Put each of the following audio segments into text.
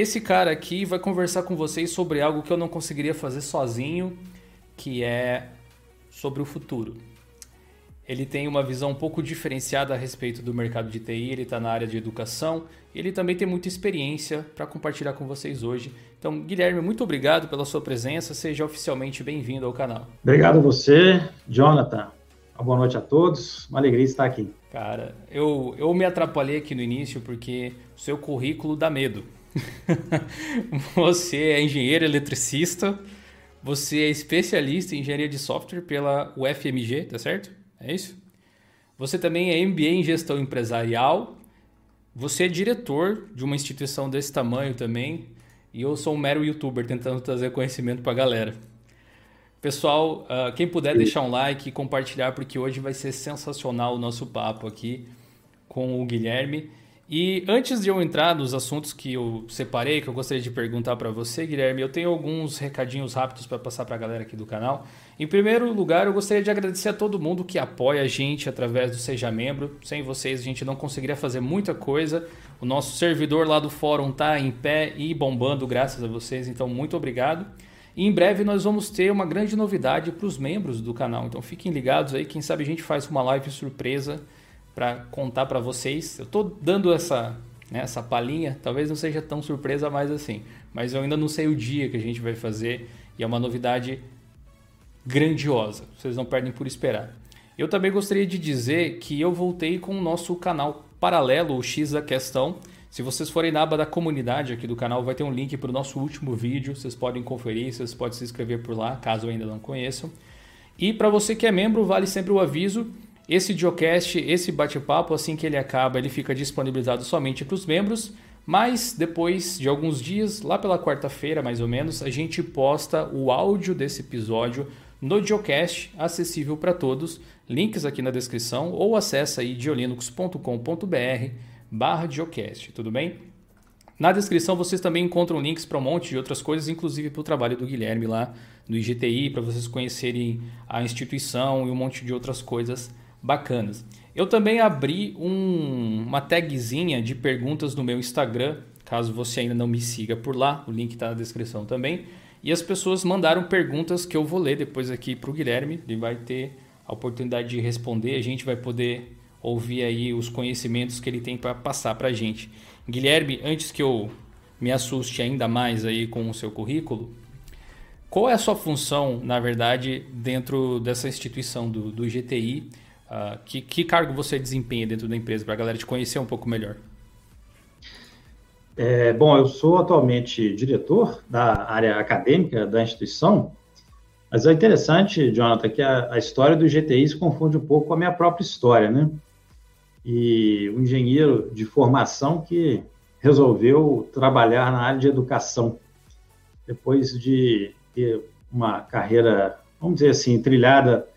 esse cara aqui vai conversar com vocês sobre algo que eu não conseguiria fazer sozinho, que é sobre o futuro. Ele tem uma visão um pouco diferenciada a respeito do mercado de TI, ele está na área de educação, ele também tem muita experiência para compartilhar com vocês hoje. Então, Guilherme, muito obrigado pela sua presença, seja oficialmente bem-vindo ao canal. Obrigado a você, Jonathan. Uma boa noite a todos, uma alegria estar aqui. Cara, eu, eu me atrapalhei aqui no início porque o seu currículo dá medo. você é engenheiro eletricista, você é especialista em engenharia de software pela UFMG, tá certo? É isso? Você também é MBA em gestão empresarial. Você é diretor de uma instituição desse tamanho também. E eu sou um mero youtuber tentando trazer conhecimento para a galera. Pessoal, uh, quem puder deixar um like e compartilhar, porque hoje vai ser sensacional o nosso papo aqui com o Guilherme. E antes de eu entrar nos assuntos que eu separei, que eu gostaria de perguntar para você, Guilherme, eu tenho alguns recadinhos rápidos para passar para a galera aqui do canal. Em primeiro lugar, eu gostaria de agradecer a todo mundo que apoia a gente através do Seja Membro. Sem vocês, a gente não conseguiria fazer muita coisa. O nosso servidor lá do fórum está em pé e bombando graças a vocês, então muito obrigado. E em breve nós vamos ter uma grande novidade para os membros do canal, então fiquem ligados aí, quem sabe a gente faz uma live surpresa para contar para vocês. Eu estou dando essa, né, essa palhinha, talvez não seja tão surpresa mais assim, mas eu ainda não sei o dia que a gente vai fazer e é uma novidade grandiosa. Vocês não perdem por esperar. Eu também gostaria de dizer que eu voltei com o nosso canal paralelo, o X da Questão. Se vocês forem na aba da comunidade aqui do canal, vai ter um link para o nosso último vídeo. Vocês podem conferir, vocês podem se inscrever por lá, caso ainda não conheçam. E para você que é membro, vale sempre o aviso esse Geocast, esse bate-papo, assim que ele acaba, ele fica disponibilizado somente para os membros, mas depois de alguns dias, lá pela quarta-feira mais ou menos, a gente posta o áudio desse episódio no Geocast, acessível para todos. Links aqui na descrição ou acessa aí geolinux.com.br barra Geocast, tudo bem? Na descrição vocês também encontram links para um monte de outras coisas, inclusive para o trabalho do Guilherme lá no IGTI, para vocês conhecerem a instituição e um monte de outras coisas bacanas. Eu também abri um, uma tagzinha de perguntas no meu Instagram, caso você ainda não me siga por lá, o link está na descrição também. E as pessoas mandaram perguntas que eu vou ler depois aqui para o Guilherme, ele vai ter a oportunidade de responder, a gente vai poder ouvir aí os conhecimentos que ele tem para passar para a gente. Guilherme, antes que eu me assuste ainda mais aí com o seu currículo, qual é a sua função, na verdade, dentro dessa instituição do, do GTI? Uh, que, que cargo você desempenha dentro da empresa para a galera te conhecer um pouco melhor? É, bom, eu sou atualmente diretor da área acadêmica da instituição, mas é interessante, Jonathan, que a, a história do GTI se confunde um pouco com a minha própria história, né? E um engenheiro de formação que resolveu trabalhar na área de educação, depois de ter uma carreira, vamos dizer assim, trilhada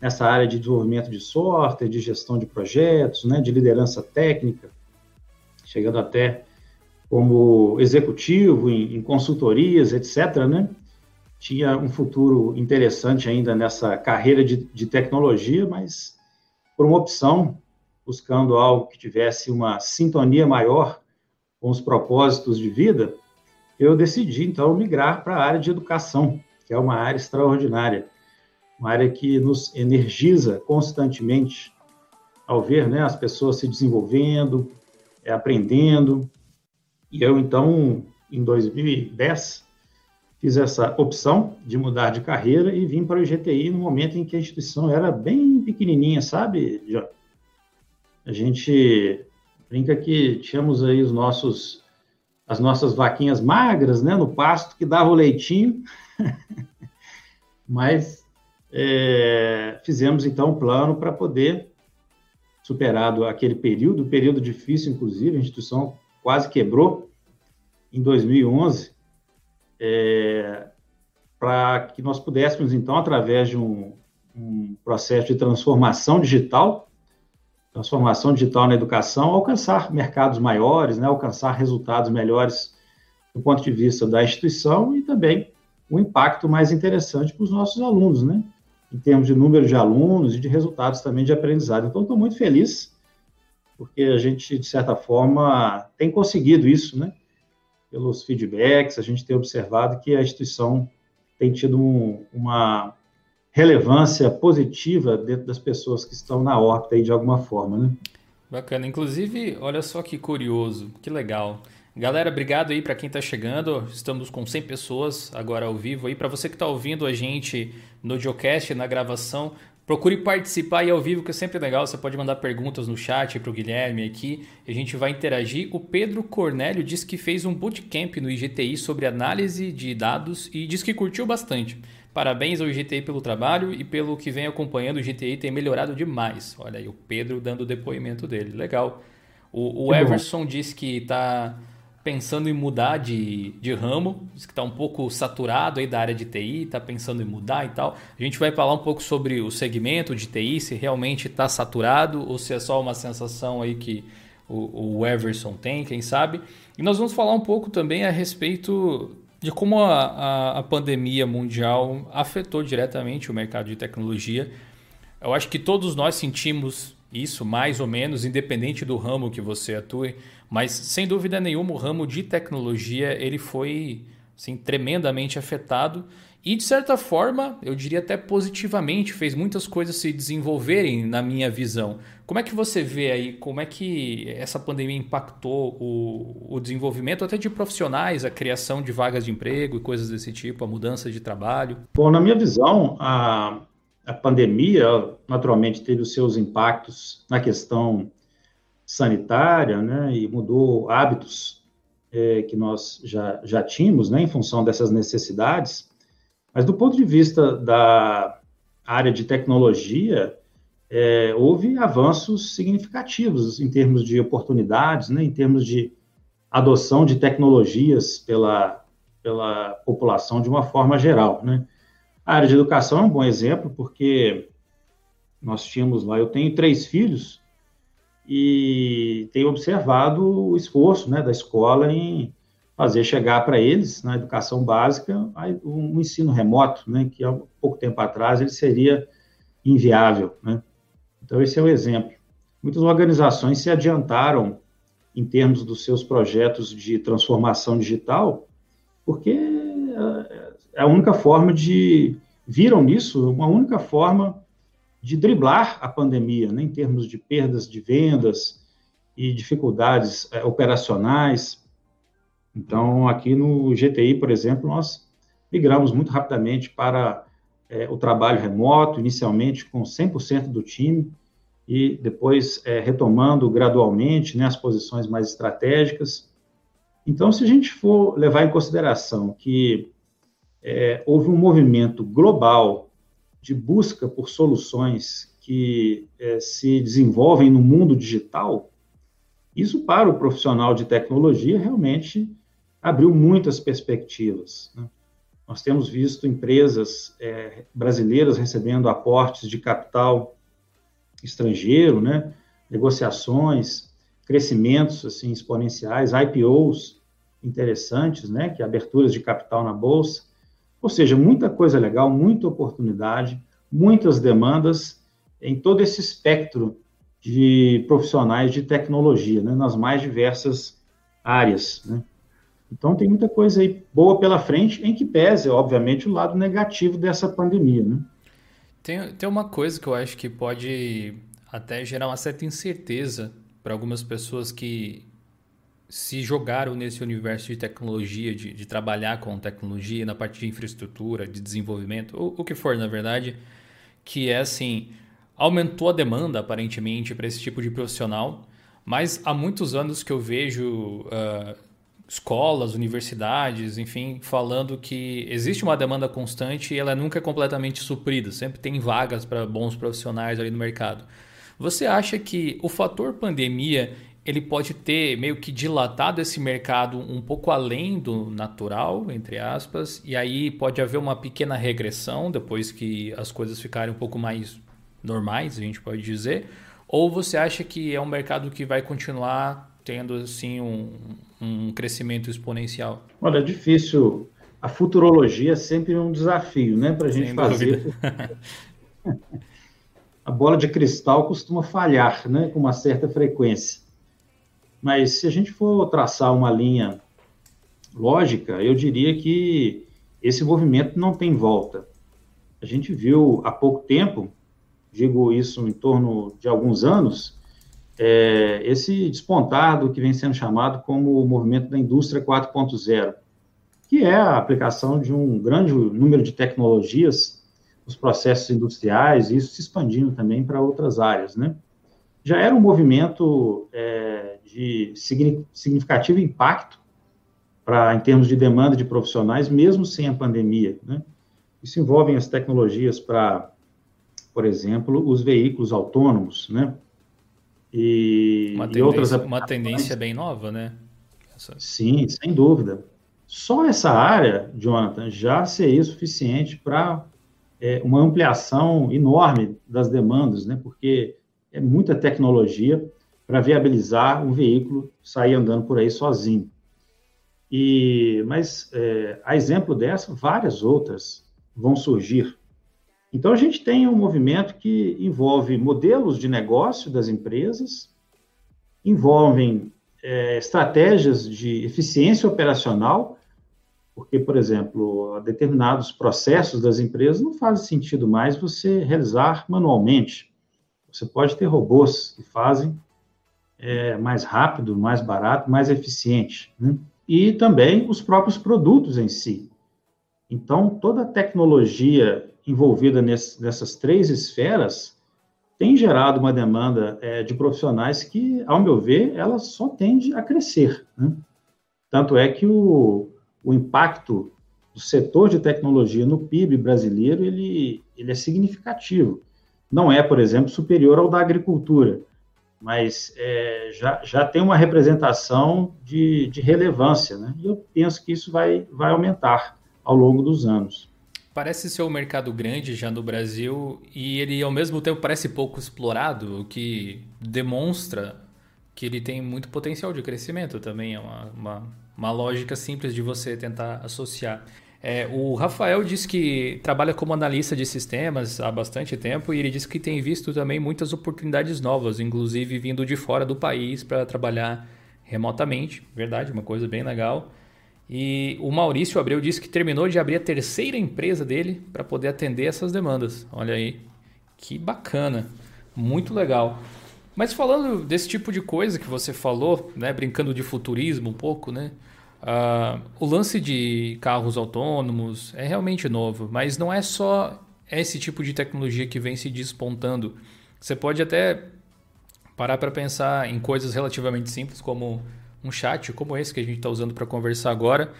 nessa área de desenvolvimento de software, de gestão de projetos, né, de liderança técnica, chegando até como executivo em, em consultorias, etc., né? Tinha um futuro interessante ainda nessa carreira de, de tecnologia, mas por uma opção, buscando algo que tivesse uma sintonia maior com os propósitos de vida, eu decidi, então, migrar para a área de educação, que é uma área extraordinária uma área que nos energiza constantemente ao ver né, as pessoas se desenvolvendo, é, aprendendo. E eu, então, em 2010, fiz essa opção de mudar de carreira e vim para o GTI no momento em que a instituição era bem pequenininha, sabe, A gente brinca que tínhamos aí os nossos as nossas vaquinhas magras, né, no pasto que dava o leitinho, mas é, fizemos então um plano para poder, superado aquele período, período difícil, inclusive, a instituição quase quebrou em 2011, é, para que nós pudéssemos, então, através de um, um processo de transformação digital, transformação digital na educação, alcançar mercados maiores, né, alcançar resultados melhores do ponto de vista da instituição e também um impacto mais interessante para os nossos alunos, né? Em termos de número de alunos e de resultados também de aprendizado. Então, estou muito feliz, porque a gente, de certa forma, tem conseguido isso, né? pelos feedbacks, a gente tem observado que a instituição tem tido um, uma relevância positiva dentro das pessoas que estão na órbita aí de alguma forma, né? Bacana. Inclusive, olha só que curioso, que legal. Galera, obrigado aí para quem está chegando. Estamos com 100 pessoas agora ao vivo aí. Para você que está ouvindo a gente no Geocast, na gravação, procure participar aí ao vivo, que é sempre legal. Você pode mandar perguntas no chat para o Guilherme aqui. A gente vai interagir. O Pedro Cornélio disse que fez um bootcamp no IGTI sobre análise de dados e disse que curtiu bastante. Parabéns ao IGTI pelo trabalho e pelo que vem acompanhando. O IGTI tem melhorado demais. Olha aí o Pedro dando o depoimento dele. Legal. O, o Everson disse que está pensando em mudar de, de ramo, diz que está um pouco saturado aí da área de TI, está pensando em mudar e tal. A gente vai falar um pouco sobre o segmento de TI, se realmente está saturado ou se é só uma sensação aí que o, o Everson tem, quem sabe. E nós vamos falar um pouco também a respeito de como a, a, a pandemia mundial afetou diretamente o mercado de tecnologia. Eu acho que todos nós sentimos isso, mais ou menos, independente do ramo que você atue, mas sem dúvida nenhuma o ramo de tecnologia ele foi assim, tremendamente afetado e de certa forma, eu diria até positivamente, fez muitas coisas se desenvolverem na minha visão. Como é que você vê aí, como é que essa pandemia impactou o, o desenvolvimento até de profissionais, a criação de vagas de emprego e coisas desse tipo, a mudança de trabalho? Bom, na minha visão, a, a pandemia naturalmente teve os seus impactos na questão sanitária, né, e mudou hábitos é, que nós já, já tínhamos, né, em função dessas necessidades, mas do ponto de vista da área de tecnologia, é, houve avanços significativos em termos de oportunidades, né, em termos de adoção de tecnologias pela, pela população de uma forma geral, né. A área de educação é um bom exemplo, porque nós tínhamos lá, eu tenho três filhos, e tenho observado o esforço né, da escola em fazer chegar para eles, na educação básica, um ensino remoto, né, que há pouco tempo atrás ele seria inviável. Né? Então, esse é o exemplo. Muitas organizações se adiantaram em termos dos seus projetos de transformação digital, porque é a única forma de. viram nisso uma única forma de driblar a pandemia, né, em termos de perdas de vendas e dificuldades é, operacionais. Então, aqui no GTI, por exemplo, nós migramos muito rapidamente para é, o trabalho remoto, inicialmente com 100% do time, e depois é, retomando gradualmente né, as posições mais estratégicas. Então, se a gente for levar em consideração que é, houve um movimento global de busca por soluções que é, se desenvolvem no mundo digital, isso para o profissional de tecnologia realmente abriu muitas perspectivas. Né? Nós temos visto empresas é, brasileiras recebendo aportes de capital estrangeiro, né? negociações, crescimentos assim exponenciais, IPOs interessantes, né? que aberturas de capital na bolsa. Ou seja, muita coisa legal, muita oportunidade, muitas demandas em todo esse espectro de profissionais de tecnologia, né, nas mais diversas áreas. Né? Então, tem muita coisa aí boa pela frente, em que pese, obviamente, o lado negativo dessa pandemia. Né? Tem, tem uma coisa que eu acho que pode até gerar uma certa incerteza para algumas pessoas que se jogaram nesse universo de tecnologia, de, de, trabalhar com tecnologia na parte de infraestrutura, de desenvolvimento, o, o que for, na verdade, que é assim, aumentou a demanda aparentemente para esse tipo de profissional, mas há muitos anos que eu vejo uh, escolas, universidades, enfim, falando que existe uma demanda constante e ela nunca é completamente suprida, sempre tem vagas para bons profissionais ali no mercado. Você acha que o fator pandemia ele pode ter meio que dilatado esse mercado um pouco além do natural, entre aspas, e aí pode haver uma pequena regressão depois que as coisas ficarem um pouco mais normais, a gente pode dizer, ou você acha que é um mercado que vai continuar tendo assim um, um crescimento exponencial? Olha, é difícil. A futurologia é sempre um desafio, né, para a gente fazer. a bola de cristal costuma falhar, né, com uma certa frequência. Mas se a gente for traçar uma linha lógica, eu diria que esse movimento não tem volta. A gente viu há pouco tempo, digo isso em torno de alguns anos, é, esse despontar do que vem sendo chamado como o movimento da indústria 4.0, que é a aplicação de um grande número de tecnologias nos processos industriais, e isso se expandindo também para outras áreas, né? Já era um movimento é, de significativo impacto para em termos de demanda de profissionais, mesmo sem a pandemia, né? Isso envolve as tecnologias para, por exemplo, os veículos autônomos, né? E, uma, tendência, e outras uma tendência bem nova, né? Essa... Sim, sem dúvida. Só essa área, Jonathan, já seria suficiente para é, uma ampliação enorme das demandas, né? Porque é muita tecnologia para viabilizar um veículo sair andando por aí sozinho. E, mas, é, a exemplo dessa, várias outras vão surgir então, a gente tem um movimento que envolve modelos de negócio das empresas, envolvem é, estratégias de eficiência operacional, porque, por exemplo, determinados processos das empresas não faz sentido mais você realizar manualmente. Você pode ter robôs que fazem é, mais rápido, mais barato, mais eficiente. Né? E também os próprios produtos em si. Então, toda a tecnologia envolvida nesse, nessas três esferas tem gerado uma demanda é, de profissionais que, ao meu ver, ela só tende a crescer. Né? Tanto é que o, o impacto do setor de tecnologia no PIB brasileiro ele, ele é significativo. Não é, por exemplo, superior ao da agricultura, mas é, já, já tem uma representação de, de relevância, né? E eu penso que isso vai, vai aumentar ao longo dos anos. Parece ser um mercado grande já no Brasil e ele ao mesmo tempo parece pouco explorado, o que demonstra que ele tem muito potencial de crescimento também. É uma, uma, uma lógica simples de você tentar associar. É, o Rafael disse que trabalha como analista de sistemas há bastante tempo e ele disse que tem visto também muitas oportunidades novas, inclusive vindo de fora do país para trabalhar remotamente. Verdade, uma coisa bem legal. E o Maurício Abreu disse que terminou de abrir a terceira empresa dele para poder atender essas demandas. Olha aí, que bacana, muito legal. Mas falando desse tipo de coisa que você falou, né, brincando de futurismo um pouco, né? Uh, o lance de carros autônomos é realmente novo, mas não é só esse tipo de tecnologia que vem se despontando. Você pode até parar para pensar em coisas relativamente simples como um chat como esse que a gente está usando para conversar agora,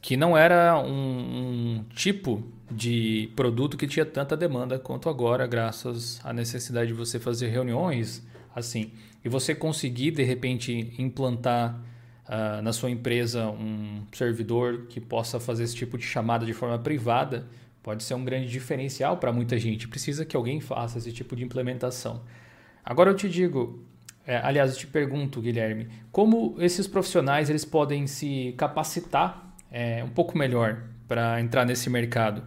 que não era um, um, tipo de produto que tinha tanta demanda quanto agora, graças à necessidade de você fazer reuniões assim. E você conseguir, de repente, implantar uh, na sua empresa um servidor que possa fazer esse tipo de chamada de forma privada, pode ser um grande diferencial para muita gente. Precisa que alguém faça esse tipo de implementação. Agora eu te digo, é, aliás, eu te pergunto, Guilherme, como esses profissionais eles podem se capacitar é, um pouco melhor para entrar nesse mercado?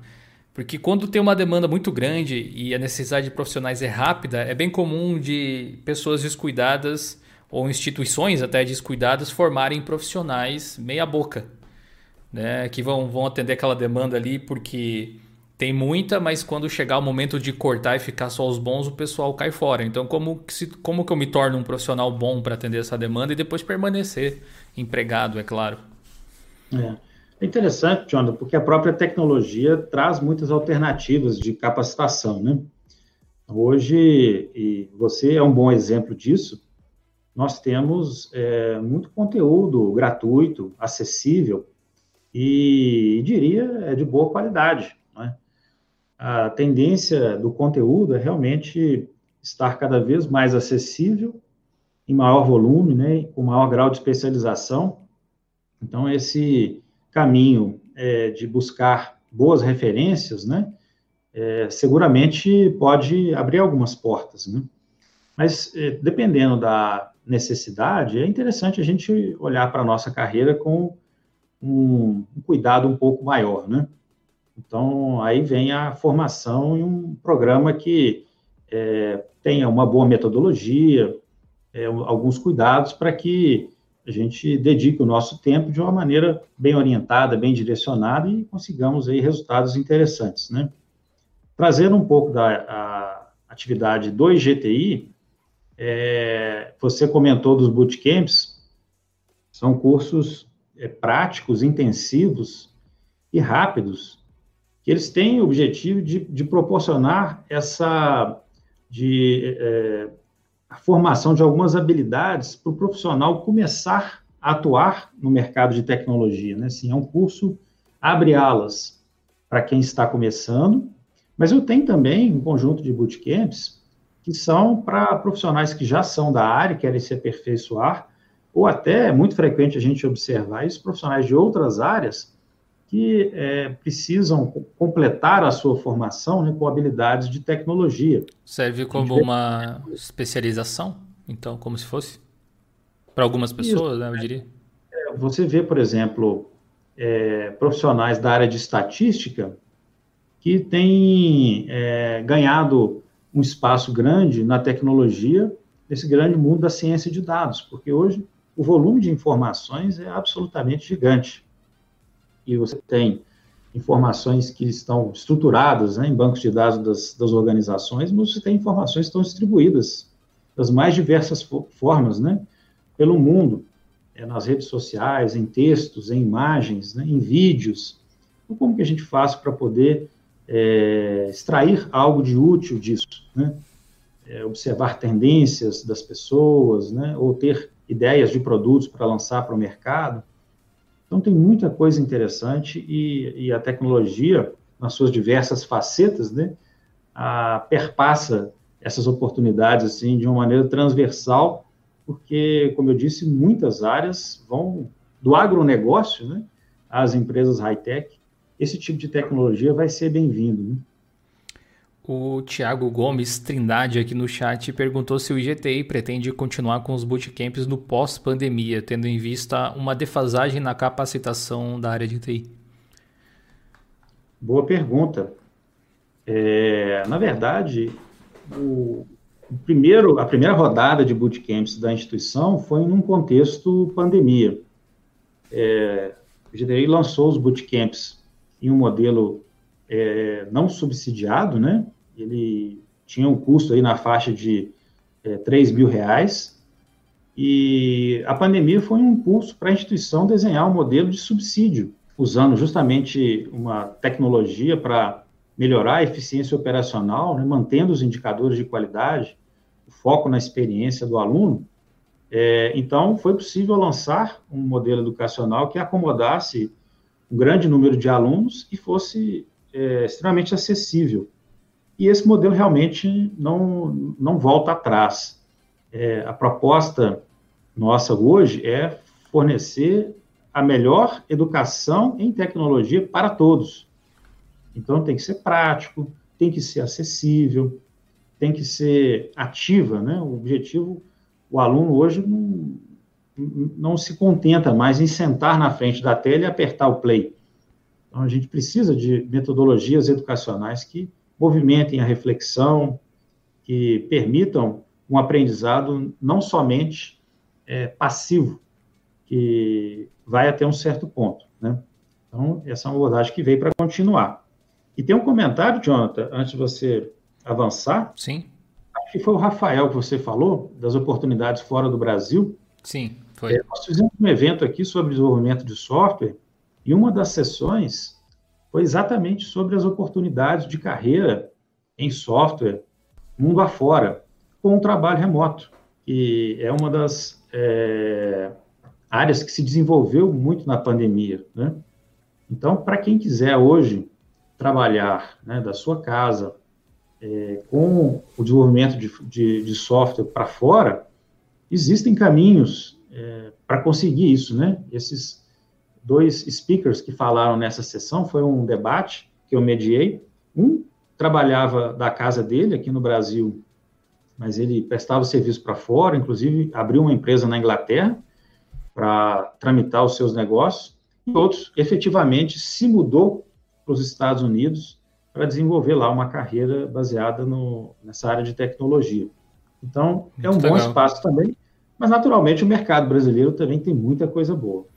Porque quando tem uma demanda muito grande e a necessidade de profissionais é rápida, é bem comum de pessoas descuidadas ou instituições até descuidadas formarem profissionais meia boca, né? que vão, vão atender aquela demanda ali porque tem muita, mas quando chegar o momento de cortar e ficar só os bons, o pessoal cai fora. Então, como que, se, como que eu me torno um profissional bom para atender essa demanda e depois permanecer empregado, é claro? É. é interessante, Jonathan, porque a própria tecnologia traz muitas alternativas de capacitação, né? Hoje, e você é um bom exemplo disso, nós temos é, muito conteúdo gratuito, acessível e, diria, é de boa qualidade a tendência do conteúdo é realmente estar cada vez mais acessível, em maior volume, né, com maior grau de especialização. Então, esse caminho é, de buscar boas referências, né, é, seguramente pode abrir algumas portas, né? Mas, é, dependendo da necessidade, é interessante a gente olhar para a nossa carreira com um, um cuidado um pouco maior, né? Então, aí vem a formação em um programa que é, tenha uma boa metodologia, é, alguns cuidados para que a gente dedique o nosso tempo de uma maneira bem orientada, bem direcionada e consigamos aí resultados interessantes, né? Trazendo um pouco da atividade do IGTI, é, você comentou dos bootcamps, são cursos é, práticos, intensivos e rápidos, que eles têm o objetivo de, de proporcionar essa de é, a formação de algumas habilidades para o profissional começar a atuar no mercado de tecnologia. Né? Assim, é um curso abre alas para quem está começando, mas eu tenho também um conjunto de bootcamps que são para profissionais que já são da área, querem se aperfeiçoar, ou até é muito frequente a gente observar isso, profissionais de outras áreas que é, precisam completar a sua formação né, com habilidades de tecnologia. Serve como uma especialização, então, como se fosse? Para algumas pessoas, Isso, né, eu diria. É, você vê, por exemplo, é, profissionais da área de estatística que têm é, ganhado um espaço grande na tecnologia, nesse grande mundo da ciência de dados, porque hoje o volume de informações é absolutamente gigante e você tem informações que estão estruturadas né, em bancos de dados das, das, organizações, mas você tem informações que estão distribuídas das mais diversas formas, né, pelo mundo, é, nas redes sociais, em textos, em imagens, né, em vídeos. Então, como que a gente faz para poder é, extrair algo de útil disso, né? É, observar tendências das pessoas, né, ou ter ideias de produtos para lançar para o mercado. Então, tem muita coisa interessante e, e a tecnologia, nas suas diversas facetas, né, a, perpassa essas oportunidades assim de uma maneira transversal, porque, como eu disse, muitas áreas vão do agronegócio né, às empresas high-tech. Esse tipo de tecnologia vai ser bem-vindo. Né? O Tiago Gomes Trindade aqui no chat perguntou se o IGTI pretende continuar com os bootcamps no pós-pandemia, tendo em vista uma defasagem na capacitação da área de TI. Boa pergunta. É, na verdade, o, o, primeiro, a primeira rodada de bootcamps da instituição foi num contexto pandemia. É, o IGTI lançou os bootcamps em um modelo é, não subsidiado, né? Ele tinha um custo aí na faixa de é, 3 mil reais, e a pandemia foi um impulso para a instituição desenhar um modelo de subsídio, usando justamente uma tecnologia para melhorar a eficiência operacional, né, mantendo os indicadores de qualidade, o foco na experiência do aluno. É, então, foi possível lançar um modelo educacional que acomodasse um grande número de alunos e fosse é, extremamente acessível. E esse modelo realmente não, não volta atrás. É, a proposta nossa hoje é fornecer a melhor educação em tecnologia para todos. Então, tem que ser prático, tem que ser acessível, tem que ser ativa, né? O objetivo, o aluno hoje não, não se contenta mais em sentar na frente da tela e apertar o play. Então, a gente precisa de metodologias educacionais que movimentem a reflexão, que permitam um aprendizado não somente é, passivo, que vai até um certo ponto, né? Então, essa é uma abordagem que veio para continuar. E tem um comentário, Jonathan, antes de você avançar. Sim. Acho que foi o Rafael que você falou, das oportunidades fora do Brasil. Sim, foi. É, nós fizemos um evento aqui sobre desenvolvimento de software e uma das sessões foi exatamente sobre as oportunidades de carreira em software mundo afora, com o trabalho remoto, que é uma das é, áreas que se desenvolveu muito na pandemia. Né? Então, para quem quiser hoje trabalhar né, da sua casa é, com o desenvolvimento de, de, de software para fora, existem caminhos é, para conseguir isso, né? Esses dois speakers que falaram nessa sessão, foi um debate que eu mediei. Um trabalhava da casa dele aqui no Brasil, mas ele prestava serviço para fora, inclusive abriu uma empresa na Inglaterra para tramitar os seus negócios, e outros efetivamente se mudou para os Estados Unidos para desenvolver lá uma carreira baseada no, nessa área de tecnologia. Então, é um bom espaço também Mas, naturalmente, o mercado brasileiro também tem muita coisa boa.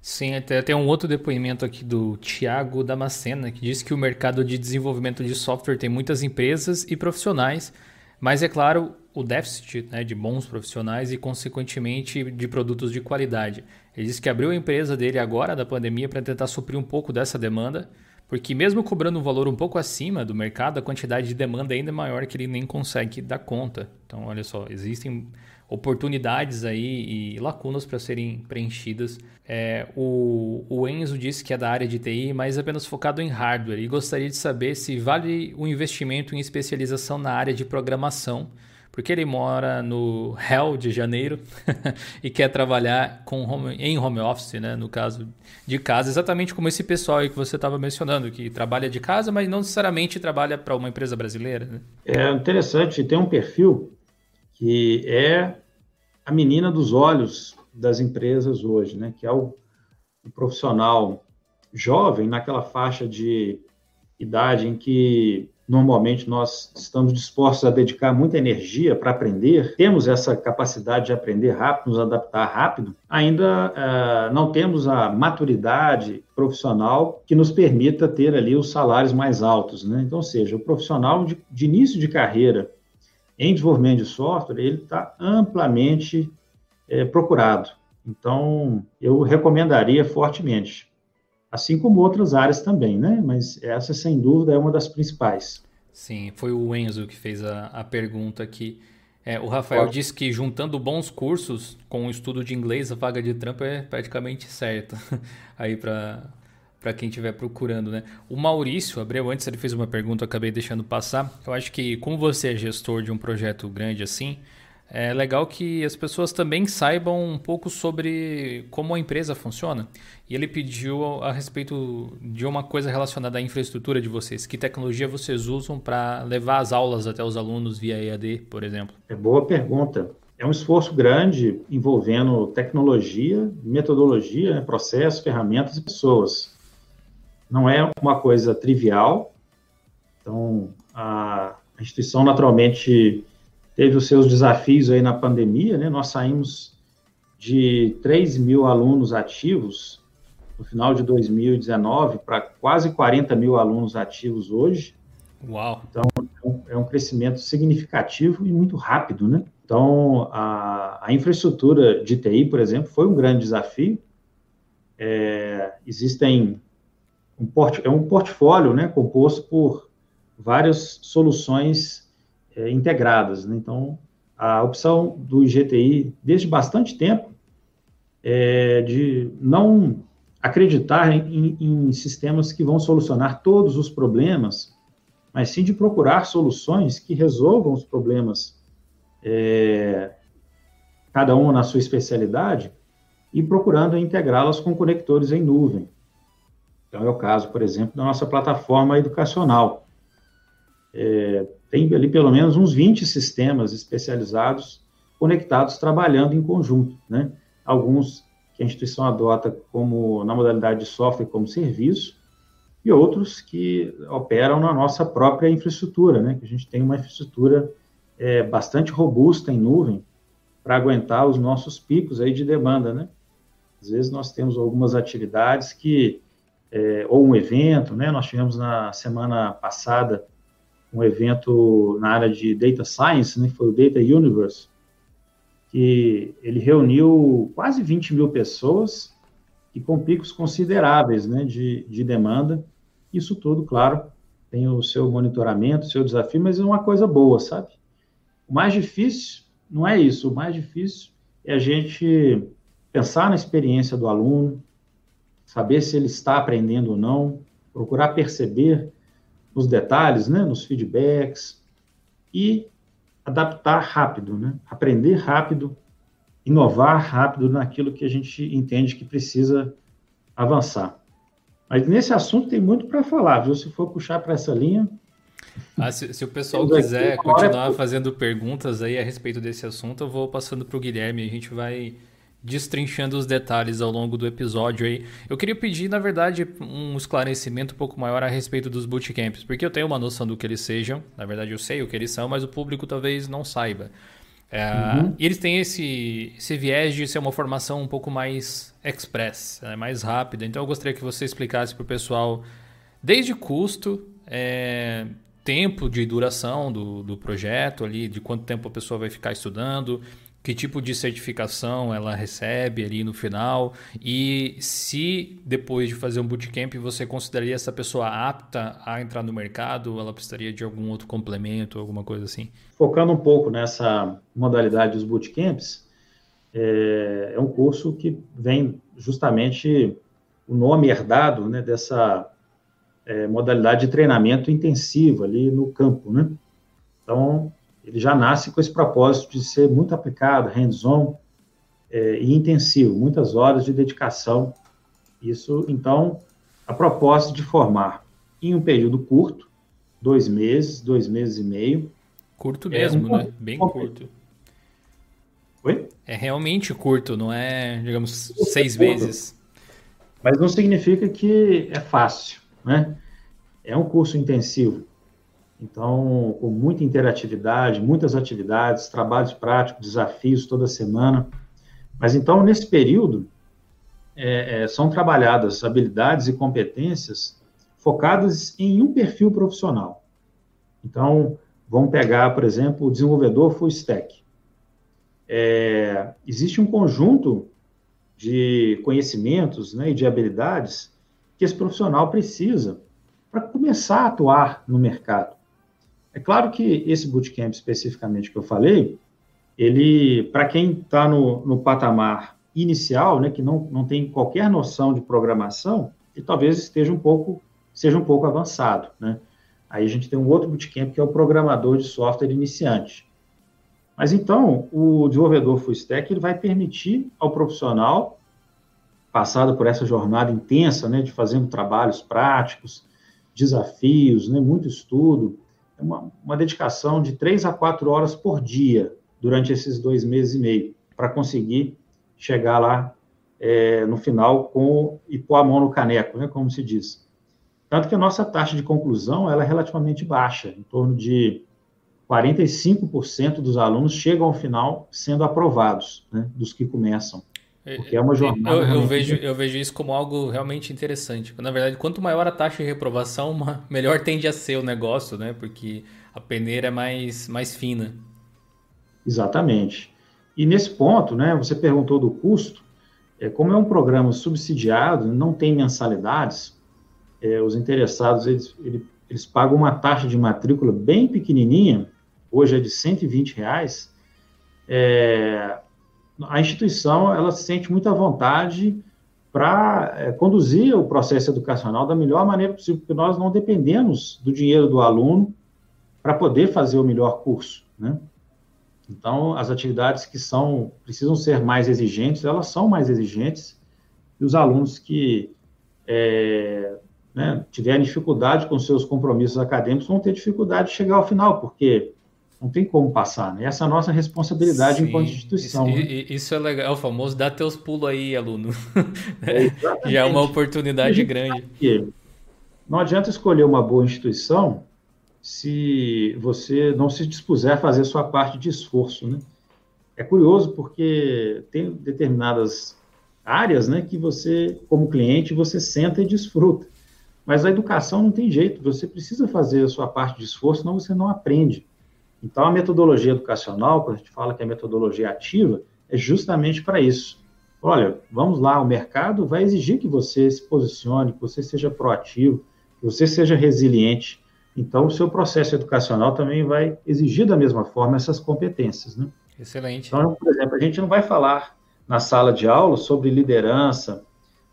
Sim, até tem um outro depoimento aqui do Tiago Damascena, que diz que o mercado de desenvolvimento de software tem muitas empresas e profissionais, mas é claro, o déficit né, de bons profissionais e, consequentemente, de produtos de qualidade. Ele disse que abriu a empresa dele agora da pandemia para tentar suprir um pouco dessa demanda, porque mesmo cobrando um valor um pouco acima do mercado, a quantidade de demanda ainda é maior que ele nem consegue dar conta. Então, olha só, existem oportunidades aí e lacunas para serem preenchidas. É, o, o, Enzo disse que é da área de TI, mas apenas focado em hardware e gostaria de saber se vale o investimento em especialização na área de programação, porque ele mora no Hell de Janeiro e quer trabalhar com home, em home office, né, no caso de casa, exatamente como esse pessoal aí que você estava mencionando, que trabalha de casa, mas não necessariamente trabalha para uma empresa brasileira. Né? É interessante, tem um perfil que é a menina dos olhos das empresas hoje, né? que é o, o profissional jovem, naquela faixa de idade em que normalmente nós estamos dispostos a dedicar muita energia para aprender, temos essa capacidade de aprender rápido, nos adaptar rápido, ainda uh, não temos a maturidade profissional que nos permita ter ali os salários mais altos. Né? Então, ou seja, o profissional de, de início de carreira em desenvolvimento de software, ele está amplamente é, procurado. Então, eu recomendaria fortemente, assim como outras áreas também, né? Mas essa, sem dúvida, é uma das principais. Sim, foi o Enzo que fez a, a pergunta aqui. É, o Rafael Pode. disse que juntando bons cursos com o estudo de inglês, a vaga de trampo é praticamente certa aí para para quem estiver procurando, né? O Maurício Abreu, antes ele fez uma pergunta, eu acabei deixando passar. Eu acho que, como você é gestor de um projeto grande assim, é legal que as pessoas também saibam um pouco sobre como a empresa funciona. E ele pediu a respeito de uma coisa relacionada à infraestrutura de vocês. Que tecnologia vocês usam para levar as aulas até os alunos via EAD, por exemplo? É boa pergunta. É um esforço grande envolvendo tecnologia, metodologia, né, processos, ferramentas e pessoas não é uma coisa trivial. Então, a instituição naturalmente teve os seus desafios aí na pandemia, né? Nós saímos de 3 mil alunos ativos no final de 2019 para quase 40 mil alunos ativos hoje. Uau! Então, é um crescimento significativo e muito rápido, né? Então, a, a infraestrutura de TI, por exemplo, foi um grande desafio. É, existem um port, é um portfólio né, composto por várias soluções é, integradas. Né? Então, a opção do IGTI, desde bastante tempo, é de não acreditar em, em sistemas que vão solucionar todos os problemas, mas sim de procurar soluções que resolvam os problemas, é, cada uma na sua especialidade, e procurando integrá-las com conectores em nuvem. Então, é o caso, por exemplo, da nossa plataforma educacional. É, tem ali pelo menos uns 20 sistemas especializados conectados, trabalhando em conjunto, né? Alguns que a instituição adota como na modalidade de software como serviço, e outros que operam na nossa própria infraestrutura, né? Que a gente tem uma infraestrutura é, bastante robusta em nuvem para aguentar os nossos picos aí de demanda, né? Às vezes nós temos algumas atividades que é, ou um evento, né? Nós tivemos na semana passada um evento na área de Data Science, né? Foi o Data Universe, que ele reuniu quase 20 mil pessoas e com picos consideráveis, né? De, de demanda. Isso tudo, claro, tem o seu monitoramento, o seu desafio, mas é uma coisa boa, sabe? O mais difícil não é isso. O mais difícil é a gente pensar na experiência do aluno, saber se ele está aprendendo ou não, procurar perceber nos detalhes, né, nos feedbacks e adaptar rápido, né, aprender rápido, inovar rápido naquilo que a gente entende que precisa avançar. Mas nesse assunto tem muito para falar, viu? Se for puxar para essa linha. Ah, se, se, o pessoal quiser continuar fazendo perguntas aí a respeito desse assunto, eu vou passando para o Guilherme. A gente vai destrinchando os detalhes ao longo do episódio aí. Eu queria pedir, na verdade, um esclarecimento um pouco maior a respeito dos bootcamps, porque eu tenho uma noção do que eles sejam, na verdade eu sei o que eles são, mas o público talvez não saiba. É, uhum. E eles têm esse, esse viés de ser uma formação um pouco mais express, né? mais rápida. Então eu gostaria que você explicasse para o pessoal, desde custo, é, tempo de duração do, do projeto ali, de quanto tempo a pessoa vai ficar estudando, que tipo de certificação ela recebe ali no final e se depois de fazer um bootcamp você consideraria essa pessoa apta a entrar no mercado, ela precisaria de algum outro complemento, alguma coisa assim? Focando um pouco nessa modalidade dos bootcamps, é, é um curso que vem justamente o nome herdado né, dessa é, modalidade de treinamento intensivo ali no campo, né? Então, ele já nasce com esse propósito de ser muito aplicado, hands-on é, e intensivo, muitas horas de dedicação. Isso, então, a propósito de formar em um período curto, dois meses, dois meses e meio. Curto mesmo, é um, né? Bem curto. Oi? É realmente curto, não é, digamos, é seis meses. Mas não significa que é fácil, né? É um curso intensivo. Então, com muita interatividade, muitas atividades, trabalhos práticos, desafios toda semana. Mas então, nesse período, é, é, são trabalhadas habilidades e competências focadas em um perfil profissional. Então, vamos pegar, por exemplo, o desenvolvedor full stack. É, existe um conjunto de conhecimentos né, e de habilidades que esse profissional precisa para começar a atuar no mercado. É claro que esse bootcamp especificamente que eu falei, ele, para quem está no, no patamar inicial, né, que não, não tem qualquer noção de programação, ele talvez esteja um pouco, seja um pouco avançado, né? Aí a gente tem um outro bootcamp que é o programador de software iniciante. Mas então, o desenvolvedor full stack ele vai permitir ao profissional passado por essa jornada intensa, né, de fazendo trabalhos práticos, desafios, né, muito estudo, uma, uma dedicação de três a quatro horas por dia durante esses dois meses e meio, para conseguir chegar lá é, no final com e pôr a mão no caneco, né, como se diz. Tanto que a nossa taxa de conclusão ela é relativamente baixa, em torno de 45% dos alunos chegam ao final sendo aprovados, né, dos que começam. Porque é uma jornada. Eu, eu vejo, eu vejo isso como algo realmente interessante. Na verdade, quanto maior a taxa de reprovação, melhor tende a ser o negócio, né? Porque a peneira é mais, mais fina. Exatamente. E nesse ponto, né, você perguntou do custo. É, como é um programa subsidiado, não tem mensalidades, é, os interessados eles, eles, eles, pagam uma taxa de matrícula bem pequenininha, hoje é de 120 reais, é, a instituição ela se sente muita vontade para é, conduzir o processo educacional da melhor maneira possível, porque nós não dependemos do dinheiro do aluno para poder fazer o melhor curso, né? Então, as atividades que são precisam ser mais exigentes, elas são mais exigentes, e os alunos que é, né, tiverem dificuldade com seus compromissos acadêmicos vão ter dificuldade de chegar ao final, porque não tem como passar, né? Essa é a nossa responsabilidade Sim, enquanto instituição. Isso, né? isso, é legal, é o famoso dá teus pulos aí, aluno. É, Já é uma oportunidade grande. Não adianta escolher uma boa instituição se você não se dispuser a fazer a sua parte de esforço, né? É curioso porque tem determinadas áreas, né, que você, como cliente, você senta e desfruta. Mas a educação não tem jeito, você precisa fazer a sua parte de esforço, senão você não aprende. Então, a metodologia educacional, quando a gente fala que é metodologia ativa, é justamente para isso. Olha, vamos lá, o mercado vai exigir que você se posicione, que você seja proativo, que você seja resiliente. Então, o seu processo educacional também vai exigir da mesma forma essas competências, né? Excelente. Então, por exemplo, a gente não vai falar na sala de aula sobre liderança,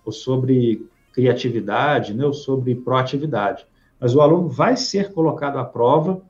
ou sobre criatividade, né, ou sobre proatividade, mas o aluno vai ser colocado à prova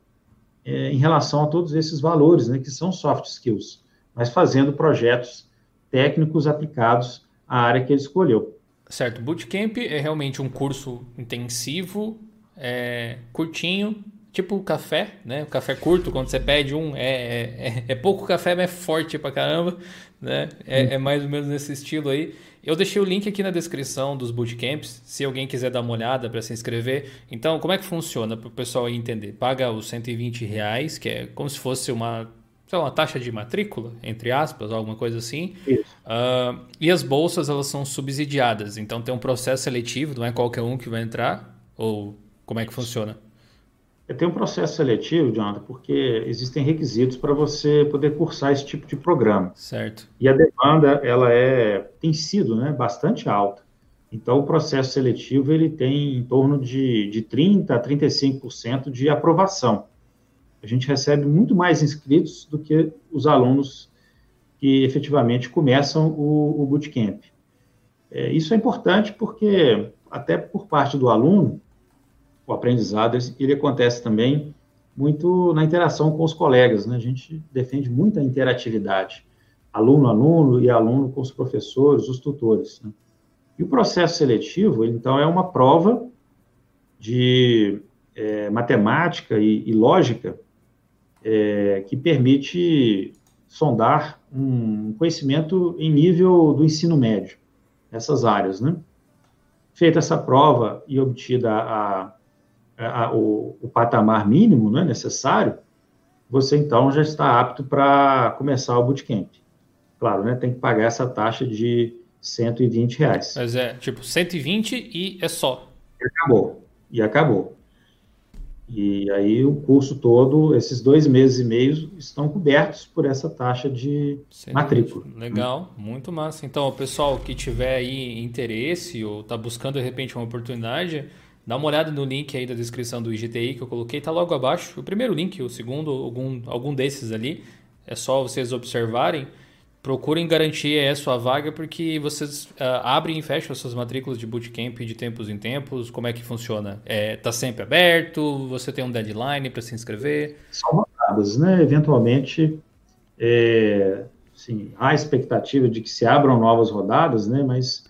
é, em relação a todos esses valores, né, que são soft skills, mas fazendo projetos técnicos aplicados à área que ele escolheu. Certo. Bootcamp é realmente um curso intensivo, é, curtinho, tipo café, né? O café curto, quando você pede um, é, é, é pouco café, mas é forte pra caramba, né? É, é, mais ou menos nesse estilo aí. Eu deixei o link aqui na descrição dos bootcamps, se alguém quiser dar uma olhada para se inscrever. Então, como é que funciona para o pessoal aí entender? Paga os 120 reais, que é como se fosse uma sei lá, uma taxa de matrícula, entre aspas, alguma coisa assim. Uh, e as bolsas, elas são subsidiadas. Então tem um processo seletivo, não é qualquer um que vai entrar? Ou como é que funciona? Tem um processo seletivo, Jonathan, porque existem requisitos para você poder cursar esse tipo de programa. Certo. E a demanda, ela é, tem sido né, bastante alta. Então, o processo seletivo, ele tem em torno de, de 30% a 35% de aprovação a gente recebe muito mais inscritos do que os alunos que efetivamente começam o, o bootcamp. É, isso é importante porque, até por parte do aluno, o aprendizado ele acontece também muito na interação com os colegas. Né? A gente defende muita interatividade, aluno-aluno e aluno com os professores, os tutores. Né? E o processo seletivo, então, é uma prova de é, matemática e, e lógica é, que permite sondar um conhecimento em nível do ensino médio, nessas áreas, né? Feita essa prova e obtida a, a, o, o, patamar mínimo né, necessário, você então já está apto para começar o bootcamp. Claro, né, tem que pagar essa taxa de 120 reais. Mas é tipo 120 e é só. E acabou. E acabou. E aí o curso todo, esses dois meses e meio, estão cobertos por essa taxa de matrícula. Legal, muito massa. Então, o pessoal que tiver aí interesse ou está buscando de repente uma oportunidade, dá uma olhada no link aí da descrição do IGTI que eu coloquei, está logo abaixo. O primeiro link, o segundo, algum, algum desses ali. É só vocês observarem procurem garantir a sua vaga porque vocês uh, abrem e fecham as suas matrículas de bootcamp de tempos em tempos. Como é que funciona? É, tá sempre aberto? Você tem um deadline para se inscrever? São rodadas, né? Eventualmente, é, sim, há expectativa de que se abram novas rodadas, né? Mas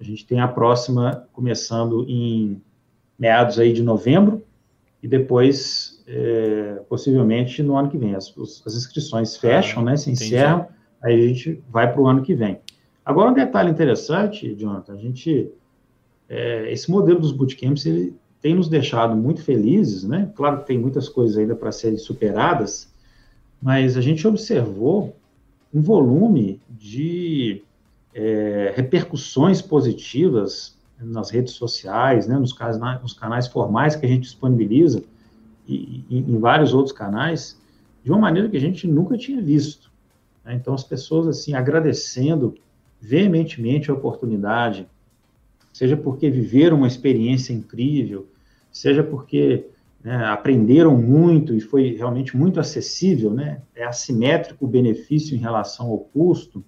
a gente tem a próxima começando em meados aí de novembro e depois, é, possivelmente, no ano que vem. As, as inscrições fecham, ah, né? Se encerram aí a gente vai para o ano que vem. Agora, um detalhe interessante, Jonathan, a gente, é, esse modelo dos bootcamps, ele tem nos deixado muito felizes, né? Claro que tem muitas coisas ainda para serem superadas, mas a gente observou um volume de é, repercussões positivas nas redes sociais, né, nos, canais, nos canais formais que a gente disponibiliza e, e em vários outros canais, de uma maneira que a gente nunca tinha visto. Né? Então, as pessoas, assim, agradecendo veementemente a oportunidade, seja porque viveram uma experiência incrível, seja porque né, aprenderam muito e foi realmente muito acessível, né? É assimétrico o benefício em relação ao custo,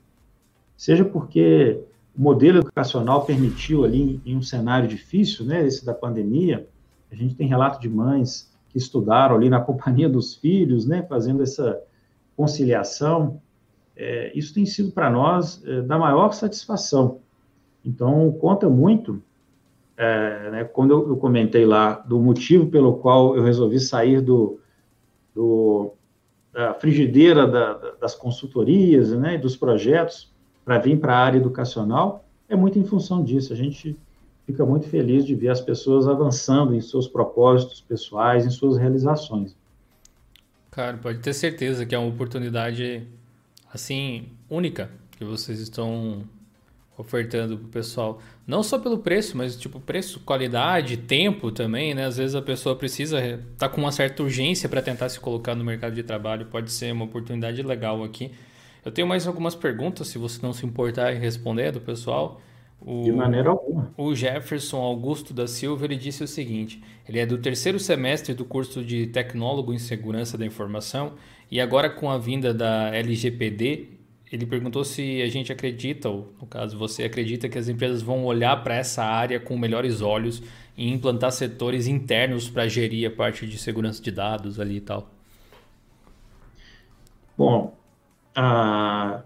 seja porque o modelo educacional permitiu ali em um cenário difícil, né, esse da pandemia, a gente tem relato de mães que estudaram ali na companhia dos filhos, né, fazendo essa conciliação, é, isso tem sido para nós é, da maior satisfação. Então, conta muito, é, né, quando eu, eu, comentei lá do motivo pelo qual eu resolvi sair do, do da frigideira da, das consultorias né, dos projetos para vir para a área educacional, é muito em função disso. A gente fica muito feliz de ver as pessoas avançando em seus propósitos pessoais, em suas realizações. Cara, pode ter certeza que é uma oportunidade assim única que vocês estão ofertando pro pessoal. Não só pelo preço, mas tipo preço, qualidade, tempo também, né? Às vezes a pessoa precisa tá com uma certa urgência para tentar se colocar no mercado de trabalho, pode ser uma oportunidade legal aqui. Eu tenho mais algumas perguntas, se você não se importar em responder do pessoal. O, de maneira alguma. O Jefferson Augusto da Silva ele disse o seguinte: ele é do terceiro semestre do curso de Tecnólogo em Segurança da Informação e agora com a vinda da LGPD, ele perguntou se a gente acredita, ou no caso você acredita que as empresas vão olhar para essa área com melhores olhos e implantar setores internos para gerir a parte de segurança de dados ali e tal. Bom, a,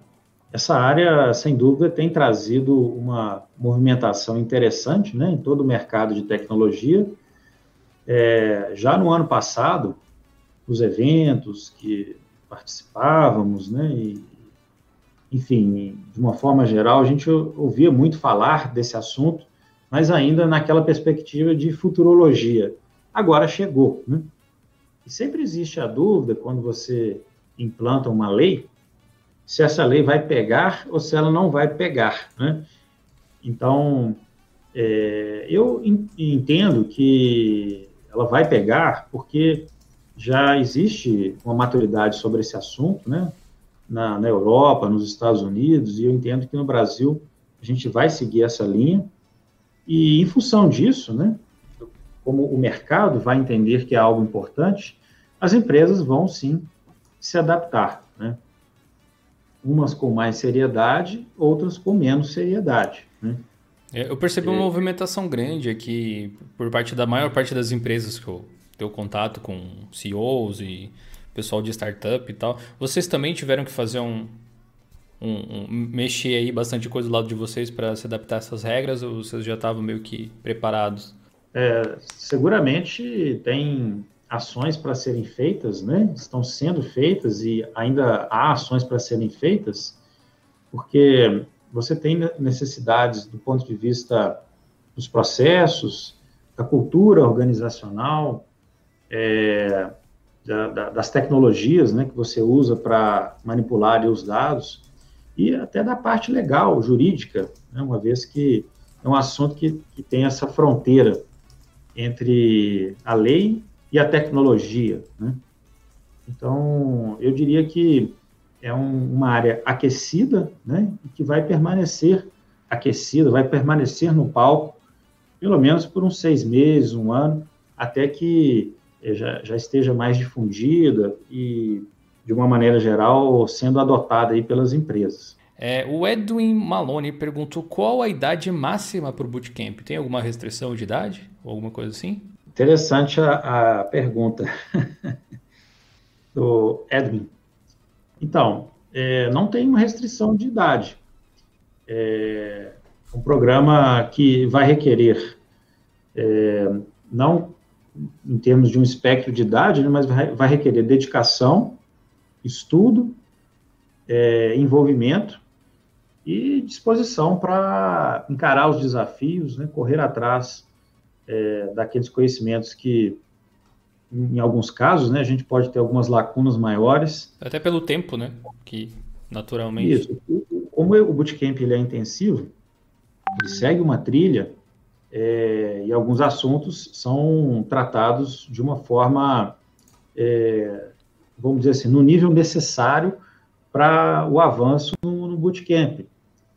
essa área, sem dúvida, tem trazido uma movimentação interessante né, em todo o mercado de tecnologia. É, já no ano passado, os eventos que participávamos, né? E, enfim, de uma forma geral, a gente ouvia muito falar desse assunto, mas ainda naquela perspectiva de futurologia. Agora chegou, né? E sempre existe a dúvida quando você implantam uma lei, se essa lei vai pegar ou se ela não vai pegar, né? Então, é, eu entendo que ela vai pegar porque já existe uma maturidade sobre esse assunto, né? Na, na, Europa, nos Estados Unidos, e eu entendo que no Brasil a gente vai seguir essa linha. E em função disso, né? Como o mercado vai entender que é algo importante, as empresas vão sim se adaptar, né? Umas com mais seriedade, outras com menos seriedade, né? É, eu percebi uma movimentação grande aqui por parte da maior parte das empresas que eu tenho contato com CEOs e pessoal de startup e tal. Vocês também tiveram que fazer um, um, um mexer aí bastante coisa do lado de vocês para se adaptar a essas regras ou vocês já estavam meio que preparados? É, seguramente tem ações para serem feitas, né? Estão sendo feitas e ainda há ações para serem feitas, porque você tem necessidades do ponto de vista dos processos, da cultura organizacional, é, da, da, das tecnologias né, que você usa para manipular os dados, e até da parte legal, jurídica, né, uma vez que é um assunto que, que tem essa fronteira entre a lei e a tecnologia. Né? Então, eu diria que é um, uma área aquecida, né, que vai permanecer aquecida, vai permanecer no palco, pelo menos por uns seis meses, um ano, até que eh, já, já esteja mais difundida e, de uma maneira geral, sendo adotada aí pelas empresas. É, o Edwin Malone perguntou qual a idade máxima para o bootcamp. Tem alguma restrição de idade? Ou alguma coisa assim? Interessante a, a pergunta do Edwin. Então, é, não tem uma restrição de idade. É um programa que vai requerer, é, não em termos de um espectro de idade, né, mas vai, vai requerer dedicação, estudo, é, envolvimento e disposição para encarar os desafios, né, correr atrás é, daqueles conhecimentos que em alguns casos, né, a gente pode ter algumas lacunas maiores. Até pelo tempo, né, que naturalmente... Isso. Como o bootcamp ele é intensivo, ele segue uma trilha é, e alguns assuntos são tratados de uma forma, é, vamos dizer assim, no nível necessário para o avanço no, no bootcamp.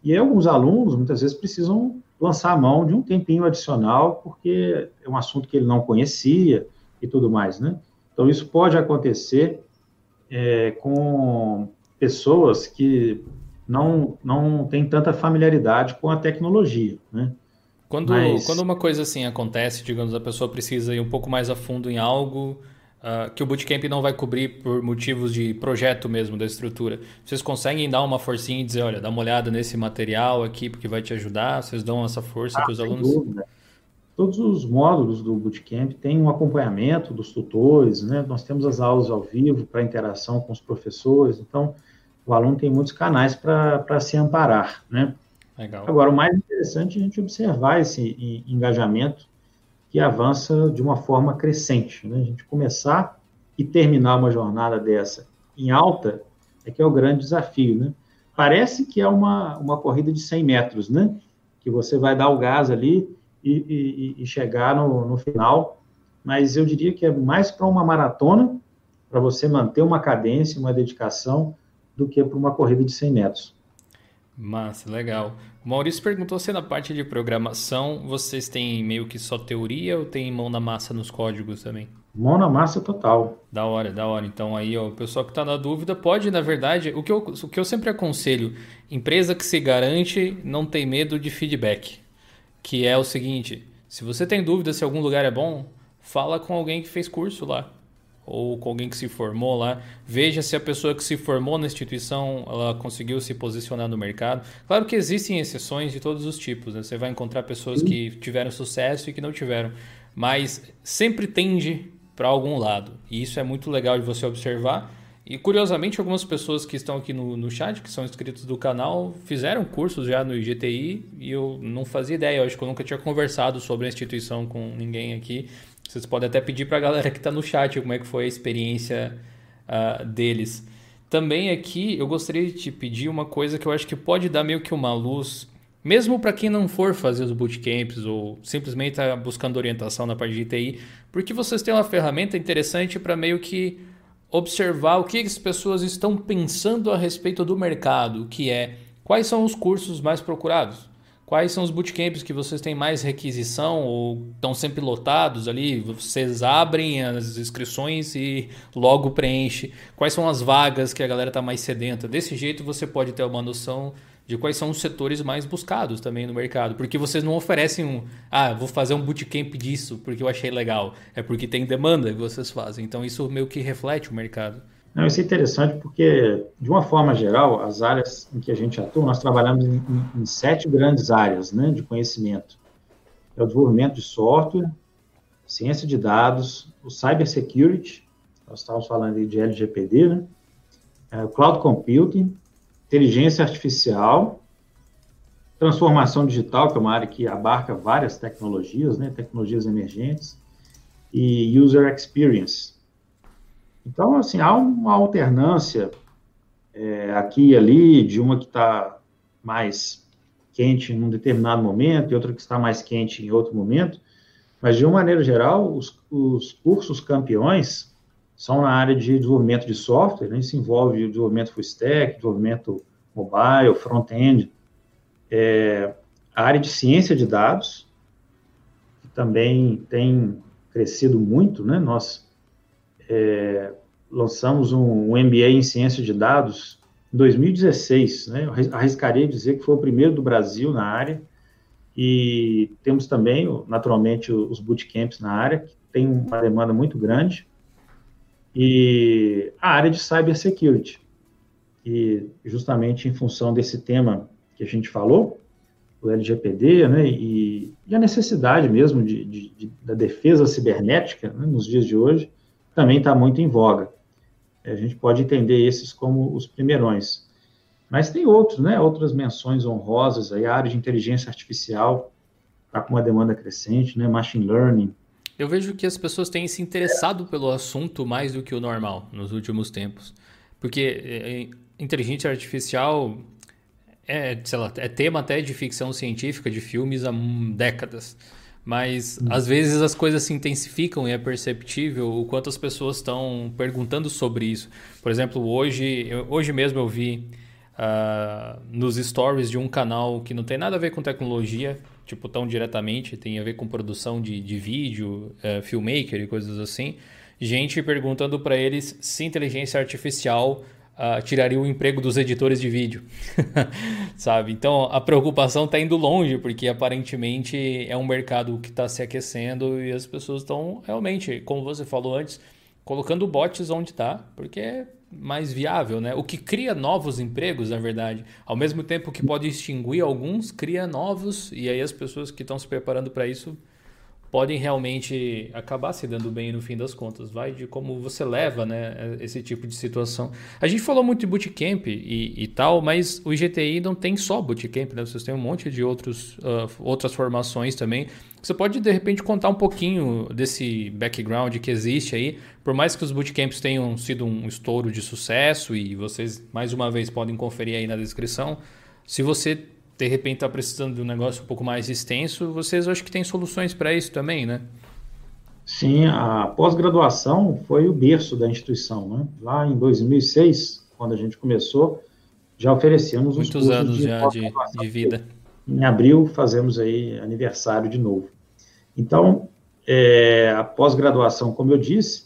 E aí, alguns alunos, muitas vezes, precisam lançar a mão de um tempinho adicional, porque é um assunto que ele não conhecia, e tudo mais, né? Então, isso pode acontecer é, com pessoas que não, não têm tanta familiaridade com a tecnologia, né? Quando, Mas... quando uma coisa assim acontece, digamos, a pessoa precisa ir um pouco mais a fundo em algo uh, que o Bootcamp não vai cobrir por motivos de projeto mesmo, da estrutura, vocês conseguem dar uma forcinha e dizer, olha, dá uma olhada nesse material aqui porque vai te ajudar? Vocês dão essa força ah, para os alunos? Dúvida. Todos os módulos do Bootcamp têm um acompanhamento dos tutores, né? Nós temos as aulas ao vivo para interação com os professores, então o aluno tem muitos canais para se amparar, né? Legal. Agora, o mais interessante é a gente observar esse engajamento que avança de uma forma crescente, né? A gente começar e terminar uma jornada dessa em alta é que é o grande desafio, né? Parece que é uma, uma corrida de 100 metros, né? Que você vai dar o gás ali e, e, e chegar no, no final. Mas eu diria que é mais para uma maratona, para você manter uma cadência, uma dedicação, do que para uma corrida de 100 metros. Massa, legal. O Maurício perguntou se na parte de programação vocês têm meio que só teoria ou tem mão na massa nos códigos também? Mão na massa total. Da hora, da hora. Então aí, ó, o pessoal que está na dúvida pode, na verdade, o que, eu, o que eu sempre aconselho, empresa que se garante não tem medo de feedback que é o seguinte: se você tem dúvida se algum lugar é bom, fala com alguém que fez curso lá ou com alguém que se formou lá, veja se a pessoa que se formou na instituição ela conseguiu se posicionar no mercado. Claro que existem exceções de todos os tipos, né? você vai encontrar pessoas que tiveram sucesso e que não tiveram, mas sempre tende para algum lado e isso é muito legal de você observar e curiosamente, algumas pessoas que estão aqui no, no chat, que são inscritos do canal, fizeram cursos já no IGTI e eu não fazia ideia. Eu acho que eu nunca tinha conversado sobre a instituição com ninguém aqui. Vocês podem até pedir para a galera que está no chat como é que foi a experiência uh, deles. também aqui eu gostaria de te pedir uma coisa que eu acho que pode dar meio que uma luz, mesmo para quem não for fazer os bootcamps ou simplesmente está buscando orientação na parte de TI, porque vocês têm uma ferramenta interessante para meio que observar o que as pessoas estão pensando a respeito do mercado, que é quais são os cursos mais procurados. Quais são os bootcamps que vocês têm mais requisição ou estão sempre lotados ali? Vocês abrem as inscrições e logo preenche. Quais são as vagas que a galera está mais sedenta? Desse jeito você pode ter uma noção de quais são os setores mais buscados também no mercado. Porque vocês não oferecem um, ah, vou fazer um bootcamp disso porque eu achei legal. É porque tem demanda que vocês fazem. Então isso meio que reflete o mercado. Não, isso é interessante porque, de uma forma geral, as áreas em que a gente atua, nós trabalhamos em, em sete grandes áreas né, de conhecimento. É o desenvolvimento de software, ciência de dados, o cybersecurity, nós estávamos falando de LGPD, né? É, cloud computing, inteligência artificial, transformação digital, que é uma área que abarca várias tecnologias, né, tecnologias emergentes, e user experience. Então, assim, há uma alternância é, aqui e ali, de uma que está mais quente em um determinado momento e outra que está mais quente em outro momento, mas, de uma maneira geral, os, os cursos campeões são na área de desenvolvimento de software, né? isso envolve o desenvolvimento full stack, desenvolvimento mobile, front-end, é, a área de ciência de dados, que também tem crescido muito, né? Nós é, lançamos um, um, MBA em ciência de dados em 2016, né? Eu arriscaria dizer que foi o primeiro do Brasil na área, e temos também, naturalmente, os bootcamps na área, que tem uma demanda muito grande, e a área de cybersecurity. E justamente em função desse tema que a gente falou, o LGPD, né, e, e a necessidade mesmo de, de, de da defesa cibernética né, nos dias de hoje, também está muito em voga. A gente pode entender esses como os primeirões. Mas tem outros, né, outras menções honrosas, aí, a área de inteligência artificial está com uma demanda crescente, né, machine learning, eu vejo que as pessoas têm se interessado pelo assunto mais do que o normal nos últimos tempos. Porque é, é, inteligência artificial é, sei lá, é tema até de ficção científica, de filmes há décadas. Mas hum. às vezes as coisas se intensificam e é perceptível o quanto as pessoas estão perguntando sobre isso. Por exemplo, hoje, hoje mesmo eu vi uh, nos stories de um canal que não tem nada a ver com tecnologia, tipo, tão diretamente, tem a ver com produção de, de vídeo, uh, filmmaker e coisas assim. Gente perguntando para eles se inteligência artificial uh, tiraria o emprego dos editores de vídeo, sabe? Então a preocupação está indo longe, porque aparentemente é um mercado que está se aquecendo e as pessoas estão realmente, como você falou antes, colocando bots onde está, porque é mais viável, né? O que cria novos empregos, na verdade, ao mesmo tempo que pode extinguir alguns, cria novos e aí as pessoas que estão se preparando para isso podem realmente acabar se dando bem no fim das contas. Vai de como você leva né, esse tipo de situação. A gente falou muito de bootcamp e, e tal, mas o IGTI não tem só bootcamp, né? Vocês têm um monte de outros, uh, outras formações também. Você pode, de repente, contar um pouquinho desse background que existe aí, por mais que os bootcamps tenham sido um estouro de sucesso e vocês, mais uma vez, podem conferir aí na descrição. Se você de repente está precisando de um negócio um pouco mais extenso, vocês acho que têm soluções para isso também, né? Sim, a pós-graduação foi o berço da instituição, né? Lá em 2006, quando a gente começou, já oferecemos os Muitos anos de já de, de vida. Em abril fazemos aí aniversário de novo. Então, é, a pós-graduação, como eu disse,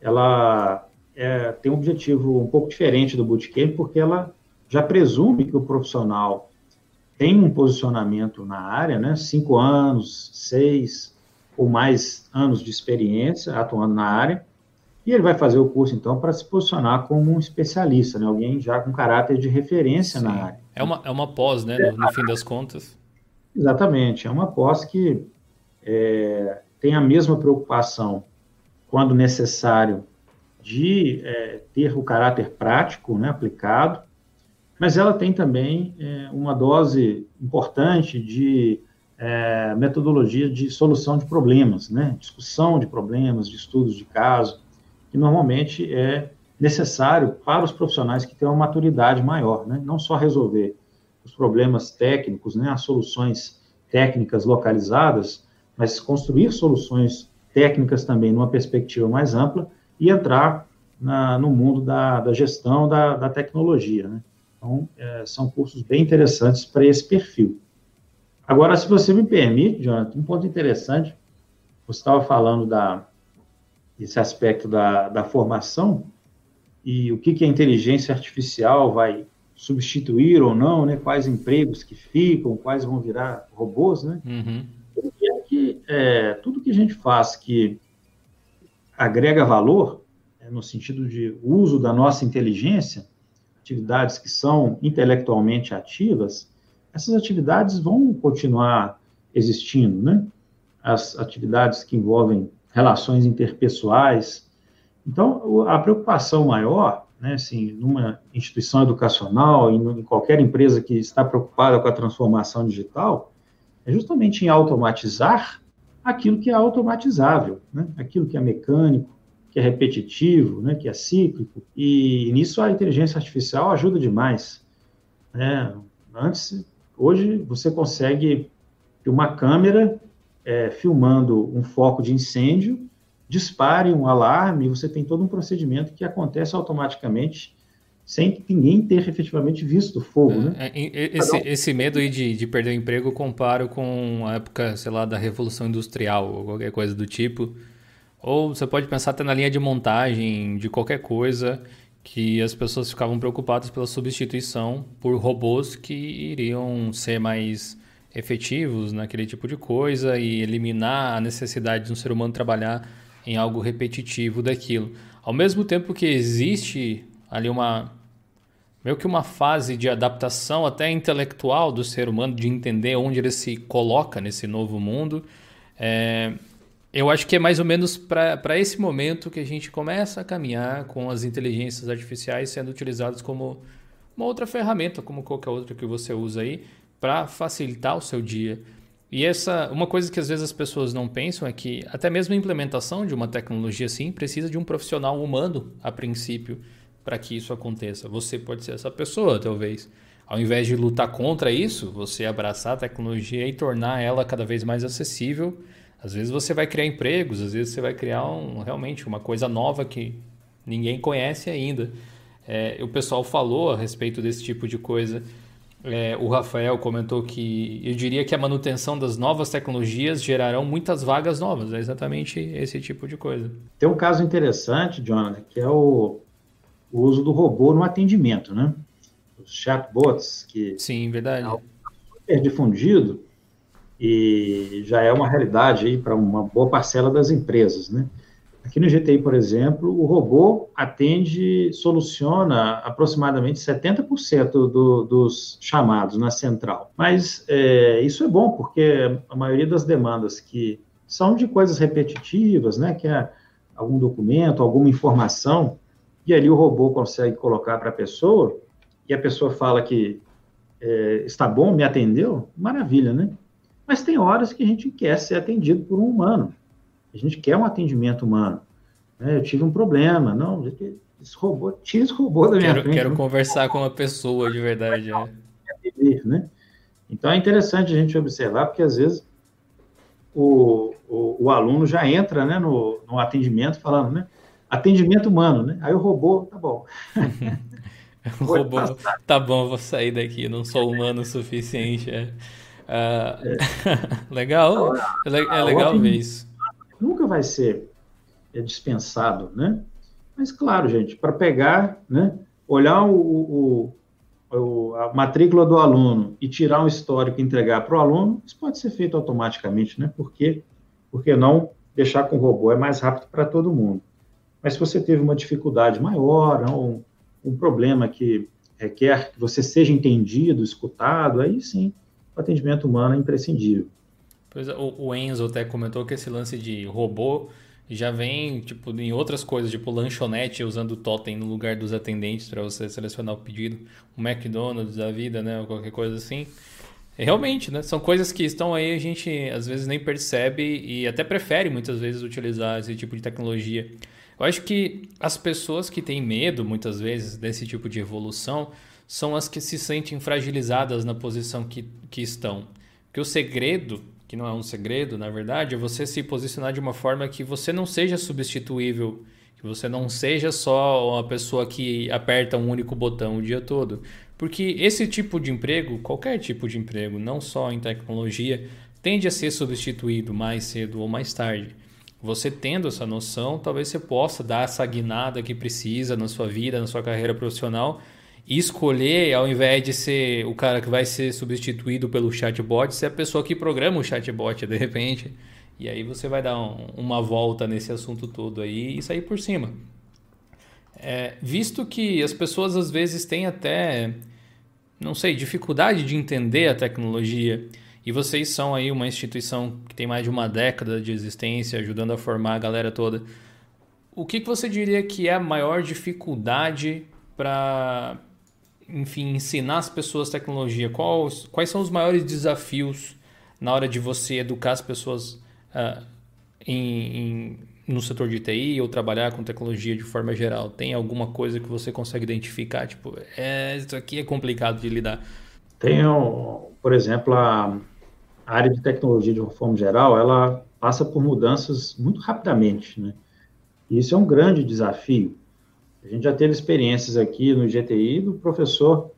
ela é, tem um objetivo um pouco diferente do bootcamp, porque ela já presume que o profissional tem um posicionamento na área, né? Cinco anos, seis ou mais anos de experiência atuando na área, e ele vai fazer o curso, então, para se posicionar como um especialista, né? Alguém já com caráter de referência Sim. na área. É uma, é uma pós, né? No, no, fim das contas. Exatamente. É uma pós que é, tem a mesma preocupação, quando necessário, de é, ter o caráter prático, né? Aplicado, mas ela tem também é, uma dose importante de é, metodologia de solução de problemas, né? discussão de problemas, de estudos de caso, que normalmente é necessário para os profissionais que têm uma maturidade maior, né? não só resolver os problemas técnicos, né? as soluções técnicas localizadas, mas construir soluções técnicas também numa perspectiva mais ampla e entrar na, no mundo da, da gestão da, da tecnologia. Né? Então, é, são cursos bem interessantes para esse perfil. Agora, se você me permite, Jonathan, um ponto interessante, você estava falando da, desse aspecto da, da formação e o que, que a inteligência artificial vai substituir ou não, né? quais empregos que ficam, quais vão virar robôs, né? Uhum. É que, é, tudo que a gente faz que agrega valor, é, no sentido de uso da nossa inteligência, atividades que são intelectualmente ativas, essas atividades vão continuar existindo, né? As atividades que envolvem relações interpessoais. Então, a preocupação maior, né, assim, numa instituição educacional, em, qualquer empresa que está preocupada com a transformação digital, é justamente em automatizar aquilo que é automatizável, né? aquilo que é mecânico, que é repetitivo, né? que é cíclico, e nisso a inteligência artificial ajuda demais. Né? Antes, hoje, você consegue que uma câmera é, filmando um foco de incêndio dispare um alarme, você tem todo um procedimento que acontece automaticamente sem ninguém ter efetivamente visto o fogo, é, né? É, esse, esse medo de, de perder o emprego comparo com a época, sei lá, da Revolução Industrial ou qualquer coisa do tipo. Ou você pode pensar até na linha de montagem de qualquer coisa que as pessoas ficavam preocupadas pela substituição por robôs que iriam ser mais efetivos naquele tipo de coisa e eliminar a necessidade de um ser humano trabalhar em algo repetitivo daquilo. Ao mesmo tempo que existe ali uma meio que uma fase de adaptação até intelectual do ser humano, de entender onde ele se coloca nesse novo mundo. É, eu acho que é mais ou menos para esse momento que a gente começa a caminhar com as inteligências artificiais sendo utilizadas como uma outra ferramenta, como qualquer outra que você usa aí, para facilitar o seu dia. E essa, uma coisa que às vezes as pessoas não pensam é que até mesmo a implementação de uma tecnologia assim precisa de um profissional humano a princípio para que isso aconteça. Você pode ser essa pessoa, talvez. Ao invés de lutar contra isso, você abraçar a tecnologia e tornar ela cada vez mais acessível. Às vezes você vai criar empregos, às vezes você vai criar um, realmente uma coisa nova que ninguém conhece ainda. É, o pessoal falou a respeito desse tipo de coisa. É, o Rafael comentou que eu diria que a manutenção das novas tecnologias gerarão muitas vagas novas. É exatamente esse tipo de coisa. Tem um caso interessante, Jonathan, que é o o uso do robô no atendimento, né? Os chatbots, que Sim, verdade. é super difundido e já é uma realidade aí para uma boa parcela das empresas, né? Aqui no GTI, por exemplo, o robô atende, soluciona aproximadamente 70% do, dos chamados na central. Mas é, isso é bom, porque a maioria das demandas que são de coisas repetitivas, né, que é algum documento, alguma informação, e ali o robô consegue colocar para a pessoa, e a pessoa fala que é, está bom, me atendeu, maravilha, né? Mas tem horas que a gente quer ser atendido por um humano. A gente quer um atendimento humano. Né? Eu tive um problema, não, esse robô, tira esse robô da minha quero, frente. Quero conversar com uma pessoa de verdade. É. Né? Então é interessante a gente observar, porque às vezes o, o, o aluno já entra né, no, no atendimento falando, né? atendimento humano, né? Aí o robô, tá bom. o robô, tá bom, vou sair daqui, não sou humano o suficiente. É. Uh, legal, é, é legal ver isso. Nunca vai ser é, dispensado, né? Mas claro, gente, para pegar, né? Olhar o, o, o, a matrícula do aluno e tirar um histórico e entregar para o aluno, isso pode ser feito automaticamente, né? Porque, porque não deixar com o robô é mais rápido para todo mundo. Mas se você teve uma dificuldade maior, um, um problema que requer que você seja entendido, escutado, aí sim, o atendimento humano é imprescindível. Pois é, o Enzo até comentou que esse lance de robô já vem tipo em outras coisas, tipo lanchonete usando o totem no lugar dos atendentes para você selecionar o pedido, o McDonald's da vida, né, ou qualquer coisa assim. Realmente, né? São coisas que estão aí, a gente às vezes nem percebe e até prefere muitas vezes utilizar esse tipo de tecnologia. Eu acho que as pessoas que têm medo, muitas vezes, desse tipo de evolução, são as que se sentem fragilizadas na posição que, que estão. Porque o segredo, que não é um segredo, na verdade, é você se posicionar de uma forma que você não seja substituível, que você não seja só uma pessoa que aperta um único botão o dia todo. Porque esse tipo de emprego, qualquer tipo de emprego, não só em tecnologia, tende a ser substituído mais cedo ou mais tarde. Você tendo essa noção, talvez você possa dar essa guinada que precisa na sua vida, na sua carreira profissional escolher, ao invés de ser o cara que vai ser substituído pelo chatbot, ser a pessoa que programa o chatbot de repente. E aí você vai dar um, uma volta nesse assunto todo aí e sair por cima. É, visto que as pessoas às vezes têm até, não sei, dificuldade de entender a tecnologia e vocês são aí uma instituição que tem mais de uma década de existência, ajudando a formar a galera toda. O que, que você diria que é a maior dificuldade para, enfim, ensinar as pessoas tecnologia? Quais, quais são os maiores desafios na hora de você educar as pessoas uh, em, em, no setor de TI ou trabalhar com tecnologia de forma geral? Tem alguma coisa que você consegue identificar? Tipo, é, isso aqui é complicado de lidar. Tenho, por exemplo, a área de tecnologia, de uma forma geral, ela passa por mudanças muito rapidamente, né? Isso é um grande desafio. A gente já teve experiências aqui no GTI do professor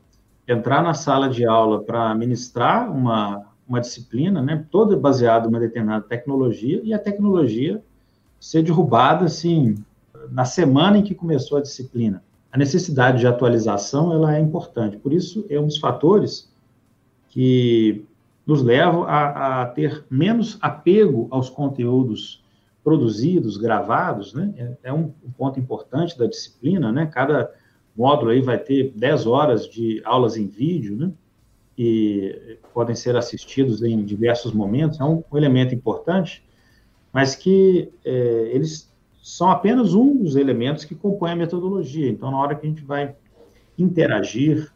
entrar na sala de aula para ministrar uma, uma disciplina, né, toda baseada em uma determinada tecnologia, e a tecnologia ser derrubada, assim, na semana em que começou a disciplina. A necessidade de atualização, ela é importante. Por isso, é um dos fatores que nos levam a, a ter menos apego aos conteúdos produzidos, gravados, né? É, é um, ponto importante da disciplina, né? Cada módulo aí vai ter 10 horas de aulas em vídeo, né? E podem ser assistidos em diversos momentos, é um elemento importante, mas que é, eles são apenas um dos elementos que compõem a metodologia. Então, na hora que a gente vai interagir,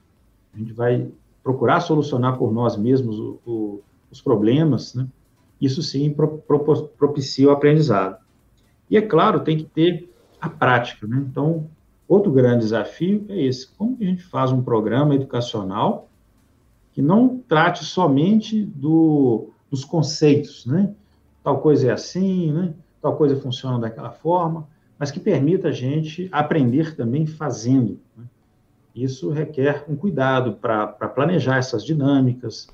a gente vai procurar solucionar por nós mesmos o, o, os problemas, né? Isso sim pro, pro, propicia o aprendizado. E é claro, tem que ter a prática. Né? Então, outro grande desafio é esse: como a gente faz um programa educacional que não trate somente do, dos conceitos, né? Tal coisa é assim, né? Tal coisa funciona daquela forma, mas que permita a gente aprender também fazendo. Né? Isso requer um cuidado para planejar essas dinâmicas,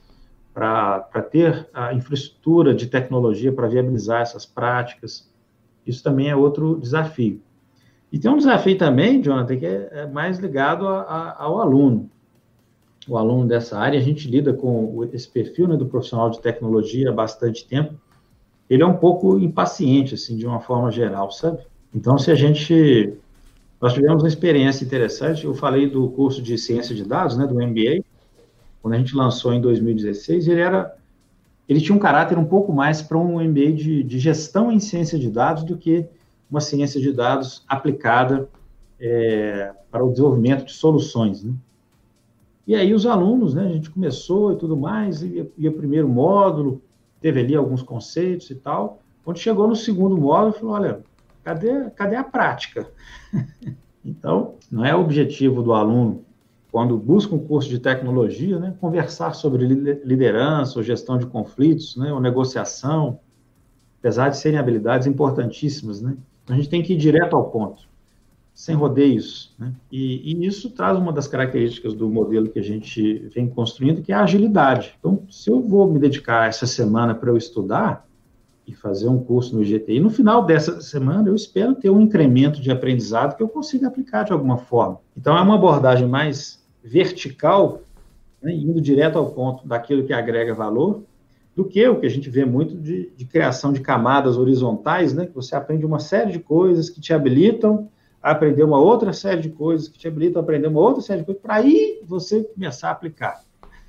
para ter a infraestrutura de tecnologia para viabilizar essas práticas. Isso também é outro desafio. E tem um desafio também, Jonathan, que é, é mais ligado a, a, ao aluno. O aluno dessa área, a gente lida com esse perfil né, do profissional de tecnologia há bastante tempo. Ele é um pouco impaciente, assim, de uma forma geral, sabe? Então, se a gente nós tivemos uma experiência interessante. Eu falei do curso de ciência de dados, né, do MBA, quando a gente lançou em 2016. Ele era, ele tinha um caráter um pouco mais para um MBA de, de, gestão em ciência de dados do que uma ciência de dados aplicada é, para o desenvolvimento de soluções. Né? E aí os alunos, né, a gente começou e tudo mais, ia, ia primeiro módulo, teve ali alguns conceitos e tal. Quando chegou no segundo módulo, falou, olha, Cadê, cadê a prática? então, não é objetivo do aluno, quando busca um curso de tecnologia, né, conversar sobre liderança ou gestão de conflitos, né, ou negociação, apesar de serem habilidades importantíssimas, né? Então, a gente tem que ir direto ao ponto, sem rodeios, né? E, e, isso traz uma das características do modelo que a gente vem construindo, que é a agilidade. Então, se eu vou me dedicar essa semana para eu estudar, e fazer um curso no IGTI. No final dessa semana, eu espero ter um incremento de aprendizado que eu consiga aplicar de alguma forma. Então, é uma abordagem mais vertical, né, indo direto ao ponto daquilo que agrega valor, do que o que a gente vê muito de, de criação de camadas horizontais, né, que você aprende uma série de coisas que te habilitam a aprender uma outra série de coisas, que te habilitam a aprender uma outra série de coisas, para aí você começar a aplicar.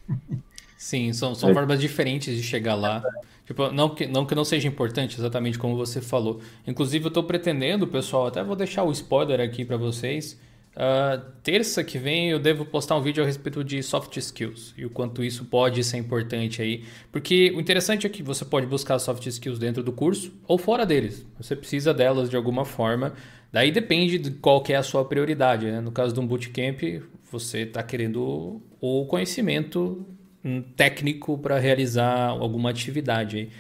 Sim, são, são é. formas diferentes de chegar lá. Tipo, não que, não que não seja importante, exatamente como você falou. Inclusive, eu estou pretendendo, pessoal, até vou deixar o spoiler aqui para vocês. Uh, terça que vem eu devo postar um vídeo a respeito de soft skills e o quanto isso pode ser importante aí. Porque o interessante é que você pode buscar soft skills dentro do curso ou fora deles. Você precisa delas de alguma forma. Daí depende de qual é a sua prioridade. Né? No caso de um bootcamp, você está querendo o conhecimento hum, técnico para realizar alguma atividade.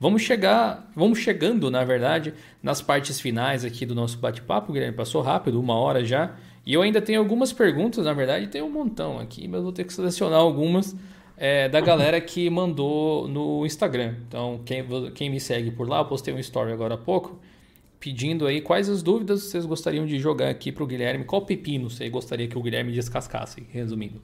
Vamos chegar, vamos chegando, na verdade, nas partes finais aqui do nosso bate-papo, Guilherme. Passou rápido, uma hora já. E eu ainda tenho algumas perguntas, na verdade, tem um montão aqui, mas vou ter que selecionar algumas é, da galera que mandou no Instagram. Então, quem, quem me segue por lá, eu postei um story agora há pouco, pedindo aí quais as dúvidas vocês gostariam de jogar aqui para o Guilherme, qual pepino você gostaria que o Guilherme descascasse, resumindo.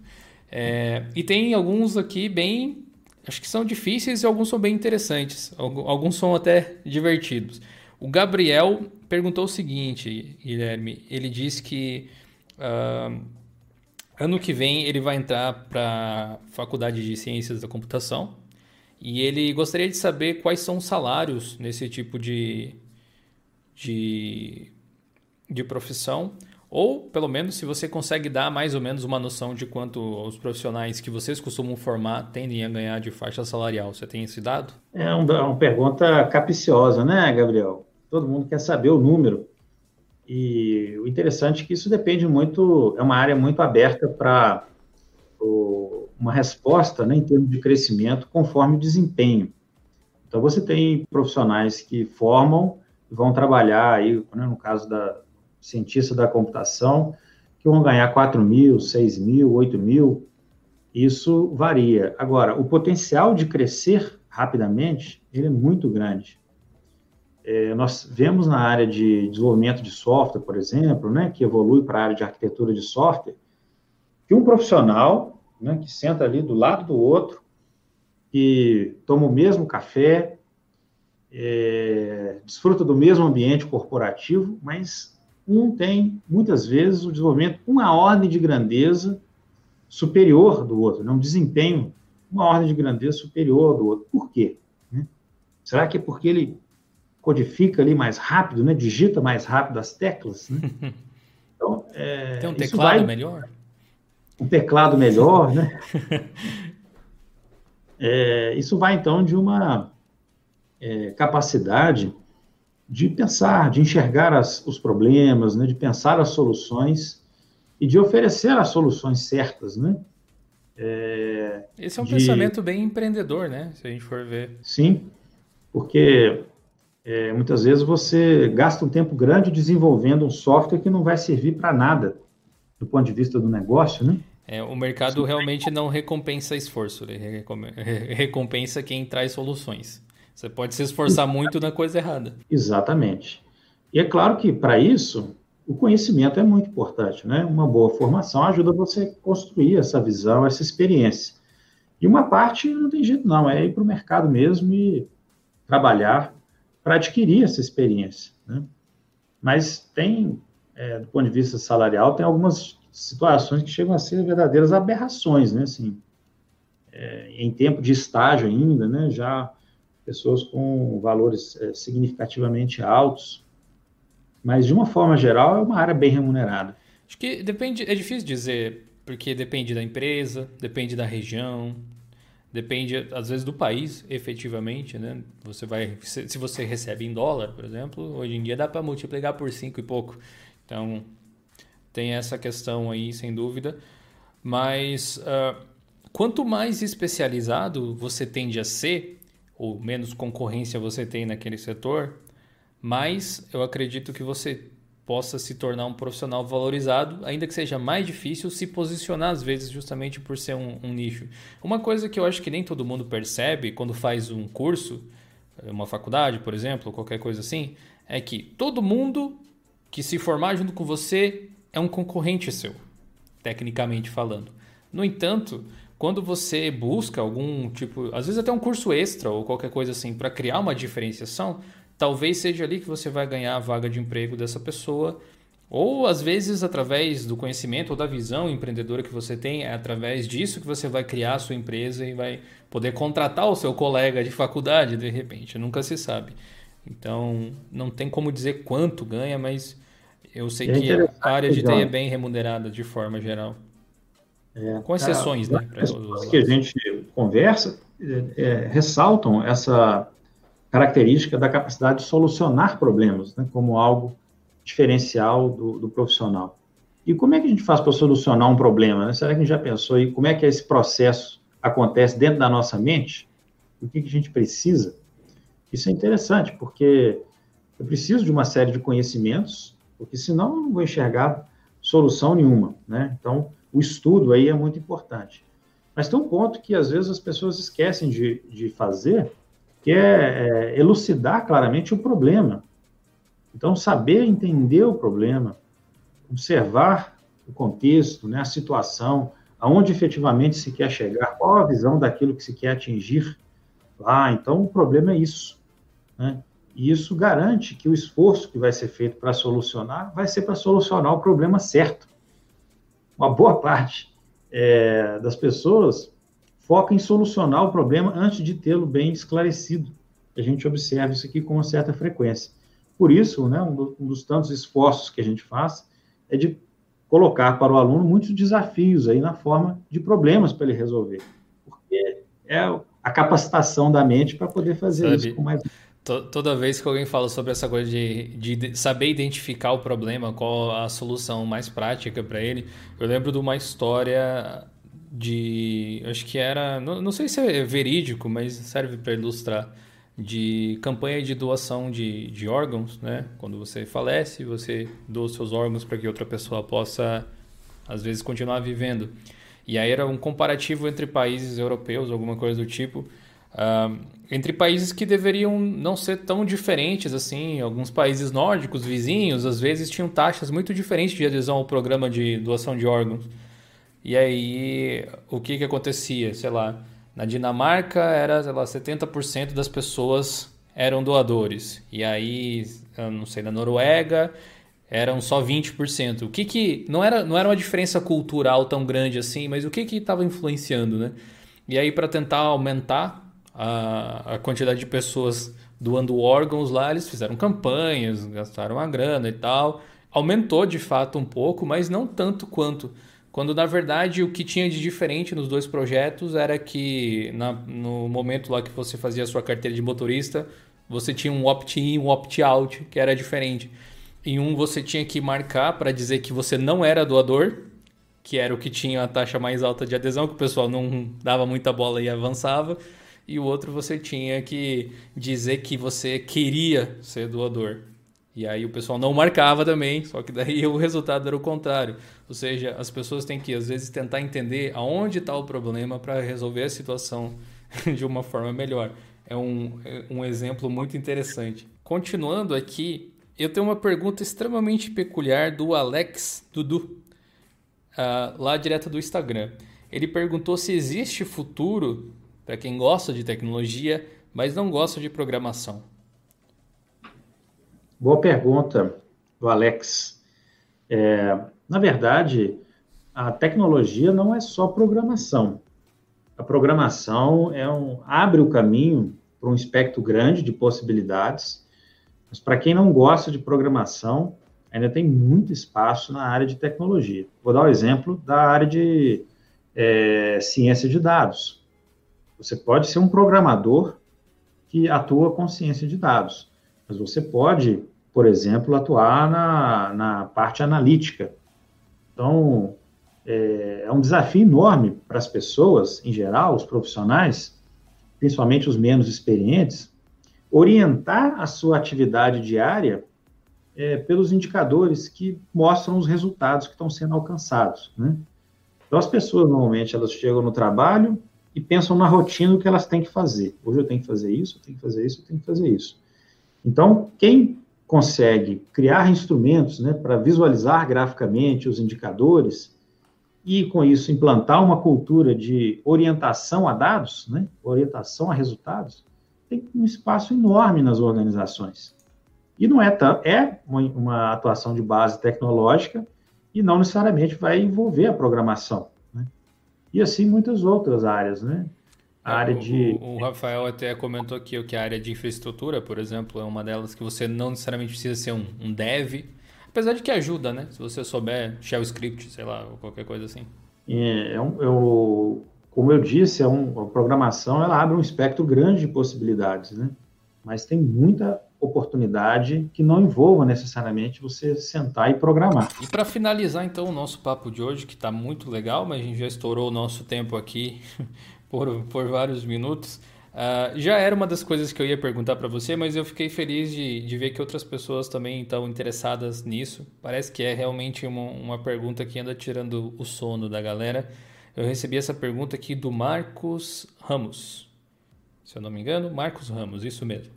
É, e tem alguns aqui bem. Acho que são difíceis e alguns são bem interessantes. Alguns são até divertidos. O Gabriel perguntou o seguinte, Guilherme. Ele disse que Uh, ano que vem ele vai entrar para a Faculdade de Ciências da Computação e ele gostaria de saber quais são os salários nesse tipo de, de, de profissão ou pelo menos se você consegue dar mais ou menos uma noção de quanto os profissionais que vocês costumam formar tendem a ganhar de faixa salarial. Você tem esse dado? É uma pergunta capiciosa, né, Gabriel? Todo mundo quer saber o número. E o interessante é que isso depende muito, é uma área muito aberta para uma resposta né, em termos de crescimento conforme desempenho. Então, você tem profissionais que formam vão trabalhar aí, né, no caso da cientista da computação, que vão ganhar 4 mil, 6 mil, 8 mil, isso varia. Agora, o potencial de crescer rapidamente, ele é muito grande. É, nós vemos na área de desenvolvimento de software, por exemplo, né, que evolui para a área de arquitetura de software, que um profissional né, que senta ali do lado do outro, que toma o mesmo café, é, desfruta do mesmo ambiente corporativo, mas um tem, muitas vezes, o desenvolvimento, uma ordem de grandeza superior do outro, né, um desempenho, uma ordem de grandeza superior do outro. Por quê? Né? Será que é porque ele codifica ali mais rápido, né? Digita mais rápido as teclas. Né? Então, é, Tem um teclado vai... melhor? Um teclado melhor, né? é, isso vai, então, de uma é, capacidade de pensar, de enxergar as, os problemas, né? de pensar as soluções e de oferecer as soluções certas, né? É, Esse é um de... pensamento bem empreendedor, né? Se a gente for ver. Sim, porque é, muitas vezes você gasta um tempo grande desenvolvendo um software que não vai servir para nada do ponto de vista do negócio, né? É, o mercado Sim. realmente não recompensa esforço, ele recompensa quem traz soluções. Você pode se esforçar muito na coisa errada. Exatamente. E é claro que, para isso, o conhecimento é muito importante, né? Uma boa formação ajuda você a construir essa visão, essa experiência. E uma parte não tem jeito, não, é ir para o mercado mesmo e trabalhar para adquirir essa experiência. Né? Mas tem, é, do ponto de vista salarial, tem algumas situações que chegam a ser verdadeiras aberrações, né? Assim, é, em tempo de estágio ainda, né? Já pessoas com valores é, significativamente altos. Mas, de uma forma geral, é uma área bem remunerada. Acho que depende, é difícil dizer, porque depende da empresa, depende da região, Depende, às vezes, do país, efetivamente, né? Você vai, se você recebe em dólar, por exemplo, hoje em dia dá para multiplicar por 5 e pouco. Então, tem essa questão aí, sem dúvida. Mas, uh, quanto mais especializado você tende a ser, ou menos concorrência você tem naquele setor, mais eu acredito que você possa se tornar um profissional valorizado, ainda que seja mais difícil se posicionar às vezes justamente por ser um, um, nicho. Uma coisa que eu acho que nem todo mundo percebe quando faz um curso, uma faculdade, por exemplo, qualquer coisa assim, é que todo mundo que se formar junto com você é um concorrente seu, tecnicamente falando. No entanto, quando você busca algum tipo, às vezes até um curso extra ou qualquer coisa assim para criar uma diferenciação, talvez seja ali que você vai ganhar a vaga de emprego dessa pessoa. Ou às vezes através do conhecimento ou da visão empreendedora que você tem, é através disso que você vai criar a sua empresa e vai poder contratar o seu colega de faculdade de repente, nunca se sabe. Então, não tem como dizer quanto ganha, mas Eu sei é que a área de TI é bem remunerada de forma geral. É, Com exceções, né? As que a gente conversa é, é, ressaltam essa característica da capacidade de solucionar problemas, né, como algo diferencial do, do, profissional. E como é que a gente faz para solucionar um problema? Né? Será que a gente já pensou aí como é que esse processo acontece dentro da nossa mente? O que, que a gente precisa? Isso é interessante, porque eu preciso de uma série de conhecimentos, porque senão eu não vou enxergar solução nenhuma, né? Então, o estudo aí é muito importante. Mas tem um ponto que às vezes as pessoas esquecem de, de fazer, que é, é elucidar claramente o problema. Então, saber entender o problema, observar o contexto, né, a situação, aonde efetivamente se quer chegar, qual a visão daquilo que se quer atingir lá. Então, o problema é isso. Né? E isso garante que o esforço que vai ser feito para solucionar vai ser para solucionar o problema certo. Uma boa parte é, das pessoas foca em solucionar o problema antes de tê-lo bem esclarecido. A gente observa isso aqui com uma certa frequência. Por isso, né, um, dos tantos esforços que a gente faz é de colocar para o aluno muitos desafios aí na forma de problemas para ele resolver. Porque é a capacitação da mente para poder fazer Sabe, isso com mais Toda vez que alguém fala sobre essa coisa de, de saber identificar o problema, qual a solução mais prática para ele, eu lembro de uma história de. Acho que era. Não, não sei se é verídico, mas serve para ilustrar. De campanha de doação de, de órgãos, né? Quando você falece, você doa seus órgãos para que outra pessoa possa, às vezes, continuar vivendo. E aí era um comparativo entre países europeus, alguma coisa do tipo. Entre países que deveriam não ser tão diferentes assim. Alguns países nórdicos, vizinhos, às vezes tinham taxas muito diferentes de adesão ao programa de doação de órgãos. E aí, o que, que acontecia? Sei lá, na Dinamarca era, sei lá, 70% das pessoas eram doadores. E aí, não sei, na Noruega eram só 20%. O que que não era não era uma diferença cultural tão grande assim, mas o que que estava influenciando, né? E aí para tentar aumentar a, a quantidade de pessoas doando órgãos lá, eles fizeram campanhas, gastaram a grana e tal. Aumentou de fato um pouco, mas não tanto quanto. Quando na verdade o que tinha de diferente nos dois projetos era que na, no momento lá que você fazia a sua carteira de motorista, você tinha um opt-in um opt-out que era diferente. Em um você tinha que marcar para dizer que você não era doador, que era o que tinha a taxa mais alta de adesão, que o pessoal não dava muita bola e avançava e o outro você tinha que dizer que você queria ser doador. E aí o pessoal não marcava também, só que daí o resultado era o contrário. Ou seja, as pessoas têm que às vezes tentar entender aonde está o problema para resolver a situação de uma forma melhor. É um, é um exemplo muito interessante. Continuando aqui, eu tenho uma pergunta extremamente peculiar do Alex Dudu, uh, lá direto do Instagram. Ele perguntou se existe futuro para quem gosta de tecnologia, mas não gosta de programação? Boa pergunta, do Alex. É, na verdade, a tecnologia não é só programação. A programação é um, abre o caminho para um espectro grande de possibilidades, mas para quem não gosta de programação, ainda tem muito espaço na área de tecnologia. Vou dar o um exemplo da área de é, ciência de dados. Você pode ser um programador que atua com ciência de dados, mas você pode, por exemplo, atuar na, na parte analítica. Então, é, é um desafio enorme para as pessoas, em geral, os profissionais, principalmente os menos experientes, orientar a sua atividade diária é, pelos indicadores que mostram os resultados que estão sendo alcançados. Né? Então, as pessoas, normalmente, elas chegam no trabalho, e pensam na rotina que elas têm que fazer. Hoje eu tenho que fazer isso, eu tenho que fazer isso, eu tenho que fazer isso. Então, quem consegue criar instrumentos né, para visualizar graficamente os indicadores e, com isso, implantar uma cultura de orientação a dados, né, orientação a resultados, tem um espaço enorme nas organizações. E não é, é uma atuação de base tecnológica e não necessariamente vai envolver a programação e assim muitas outras áreas, né? A é, área de. O, o, Rafael até comentou aqui que a área de infraestrutura, por exemplo, é uma delas que você não necessariamente precisa ser um, um dev Apesar de que ajuda, né? Se você souber shell script, sei lá, ou qualquer coisa assim. É, é um, eu, como eu disse, é um, a programação ela abre um espectro grande de possibilidades, né? Mas tem muita oportunidade que não envolva necessariamente você sentar e programar. E para finalizar então o nosso papo de hoje, que está muito legal, mas a gente já estourou o nosso tempo aqui por, por vários minutos. Uh, já era uma das coisas que eu ia perguntar para você, mas eu fiquei feliz de, de ver que outras pessoas também estão interessadas nisso. Parece que é realmente uma, uma pergunta que anda tirando o sono da galera. Eu recebi essa pergunta aqui do Marcos Ramos. Se eu não me engano, Marcos Ramos, isso mesmo.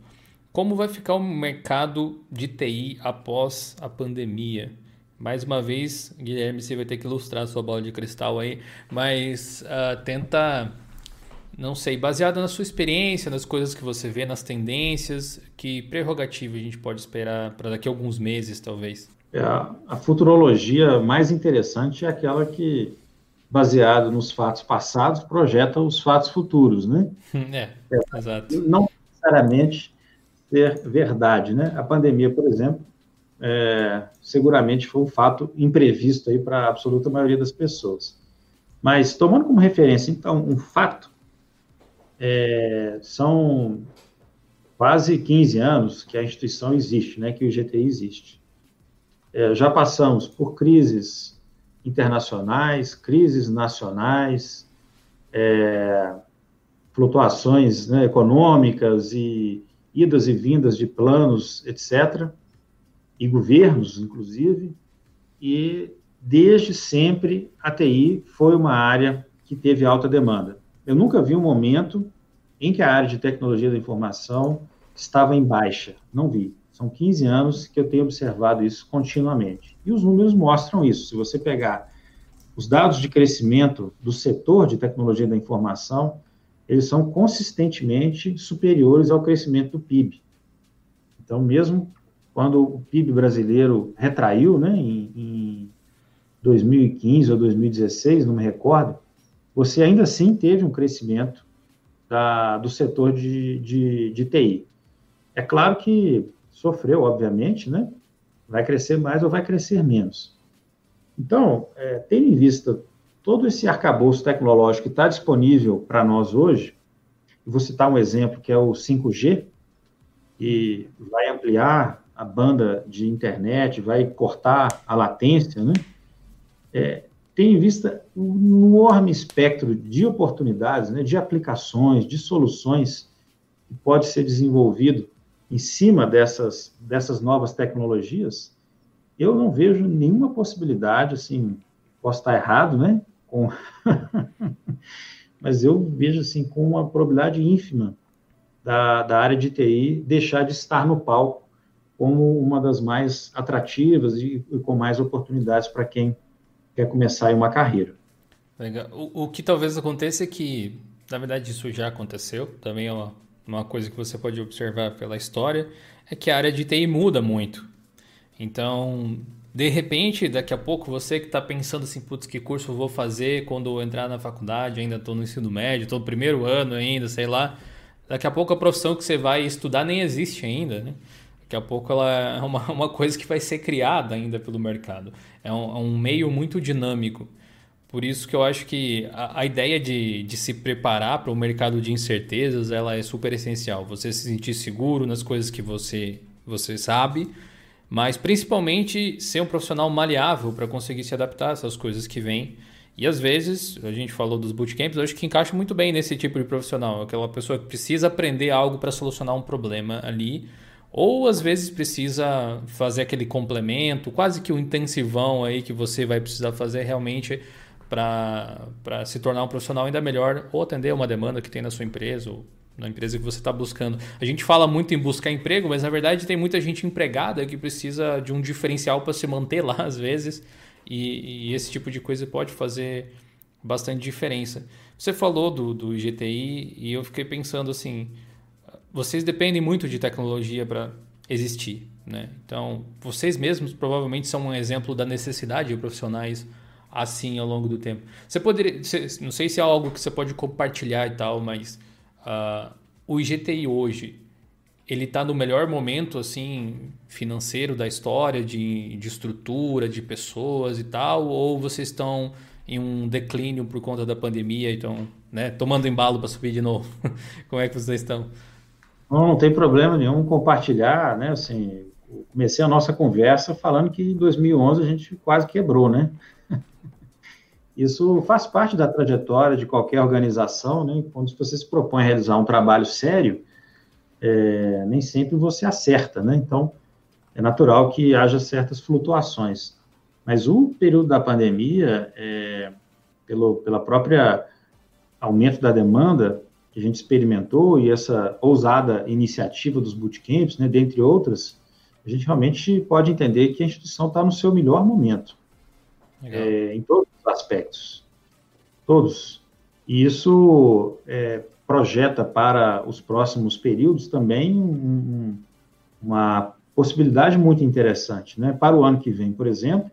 Como vai ficar o mercado de TI após a pandemia? Mais uma vez, Guilherme, você vai ter que ilustrar a sua bola de cristal aí, mas uh, tenta não sei, baseado na sua experiência, nas coisas que você vê, nas tendências, que prerrogativa a gente pode esperar para daqui a alguns meses, talvez? É, a futurologia mais interessante é aquela que, baseado nos fatos passados, projeta os fatos futuros, né? É, é exato. Não necessariamente ser verdade, né? A pandemia, por exemplo, é, seguramente foi um fato imprevisto aí para a absoluta maioria das pessoas. Mas tomando como referência, então, um fato é, são quase 15 anos que a instituição existe, né, que o IGTI existe. É, já passamos por crises internacionais, crises nacionais, é, flutuações né, econômicas e idas e vindas de planos, etc., e governos, inclusive, e desde sempre a TI foi uma área que teve alta demanda. Eu nunca vi um momento em que a área de tecnologia da informação estava em baixa. Não vi. São 15 anos que eu tenho observado isso continuamente. E os números mostram isso. Se você pegar os dados de crescimento do setor de tecnologia da informação, eles são consistentemente superiores ao crescimento do PIB. Então, mesmo quando o PIB brasileiro retraiu, né, em, em 2015 ou 2016, não me recordo, você ainda assim teve um crescimento da, do setor de, de, de TI. É claro que sofreu, obviamente, né? Vai crescer mais ou vai crescer menos. Então, é, tendo em vista todo esse arcabouço tecnológico que está disponível para nós hoje, vou citar um exemplo que é o 5G, que vai ampliar a banda de internet, vai cortar a latência, né? É, tem em vista um enorme espectro de oportunidades, né, de aplicações, de soluções que pode ser desenvolvido em cima dessas, dessas novas tecnologias, eu não vejo nenhuma possibilidade, assim, posso estar errado, né, com... mas eu vejo, assim, com uma probabilidade ínfima da, da área de TI deixar de estar no palco como uma das mais atrativas e, e com mais oportunidades para quem quer começar uma carreira. Legal. O, o, que talvez aconteça é que, na verdade, isso já aconteceu, também é uma, uma coisa que você pode observar pela história, é que a área de TI muda muito. Então, de repente, daqui a pouco, você que está pensando assim, putz, que curso eu vou fazer quando eu entrar na faculdade, ainda estou no ensino médio, estou no primeiro ano ainda, sei lá. Daqui a pouco a profissão que você vai estudar nem existe ainda, né? Daqui a pouco ela é uma, uma coisa que vai ser criada ainda pelo mercado. É um, é um meio muito dinâmico. Por isso que eu acho que a, a ideia de, de se preparar para o mercado de incertezas ela é super essencial. Você se sentir seguro nas coisas que você, você sabe, mas principalmente ser um profissional maleável para conseguir se adaptar a essas coisas que vêm. E às vezes, a gente falou dos bootcamps, eu acho que encaixa muito bem nesse tipo de profissional. Aquela pessoa que precisa aprender algo para solucionar um problema ali ou às vezes precisa fazer aquele complemento, quase que um intensivão aí que você vai precisar fazer realmente para se tornar um profissional ainda melhor ou atender uma demanda que tem na sua empresa ou na empresa que você está buscando. A gente fala muito em buscar emprego, mas na verdade tem muita gente empregada que precisa de um diferencial para se manter lá às vezes e, e, esse tipo de coisa pode fazer bastante diferença. Você falou do, do IGTI e eu fiquei pensando assim, vocês dependem muito de tecnologia para existir. Né? Então, vocês mesmos provavelmente são um exemplo da necessidade de profissionais assim ao longo do tempo. Você poderia, não sei se é algo que você pode compartilhar e tal, mas uh, o IGTI hoje, ele está no melhor momento assim financeiro da história, de, de estrutura, de pessoas e tal, ou vocês estão em um declínio por conta da pandemia, então, né, tomando embalo para subir de novo? Como é que vocês estão? Não, não tem problema nenhum compartilhar, né, assim, comecei a nossa conversa falando que em 2011 a gente quase quebrou, né? Isso faz parte da trajetória de qualquer organização, né? Quando você se propõe a realizar um trabalho sério, é, nem sempre você acerta, né? Então, é natural que haja certas flutuações. Mas o período da pandemia, é, pelo pela própria aumento da demanda que a gente experimentou e essa ousada iniciativa dos bootcamps, né, dentre outras, a gente realmente pode entender que a instituição está no seu melhor momento, é, em todos os aspectos, todos. E isso é, projeta para os próximos períodos também um, uma possibilidade muito interessante. Né? Para o ano que vem, por exemplo,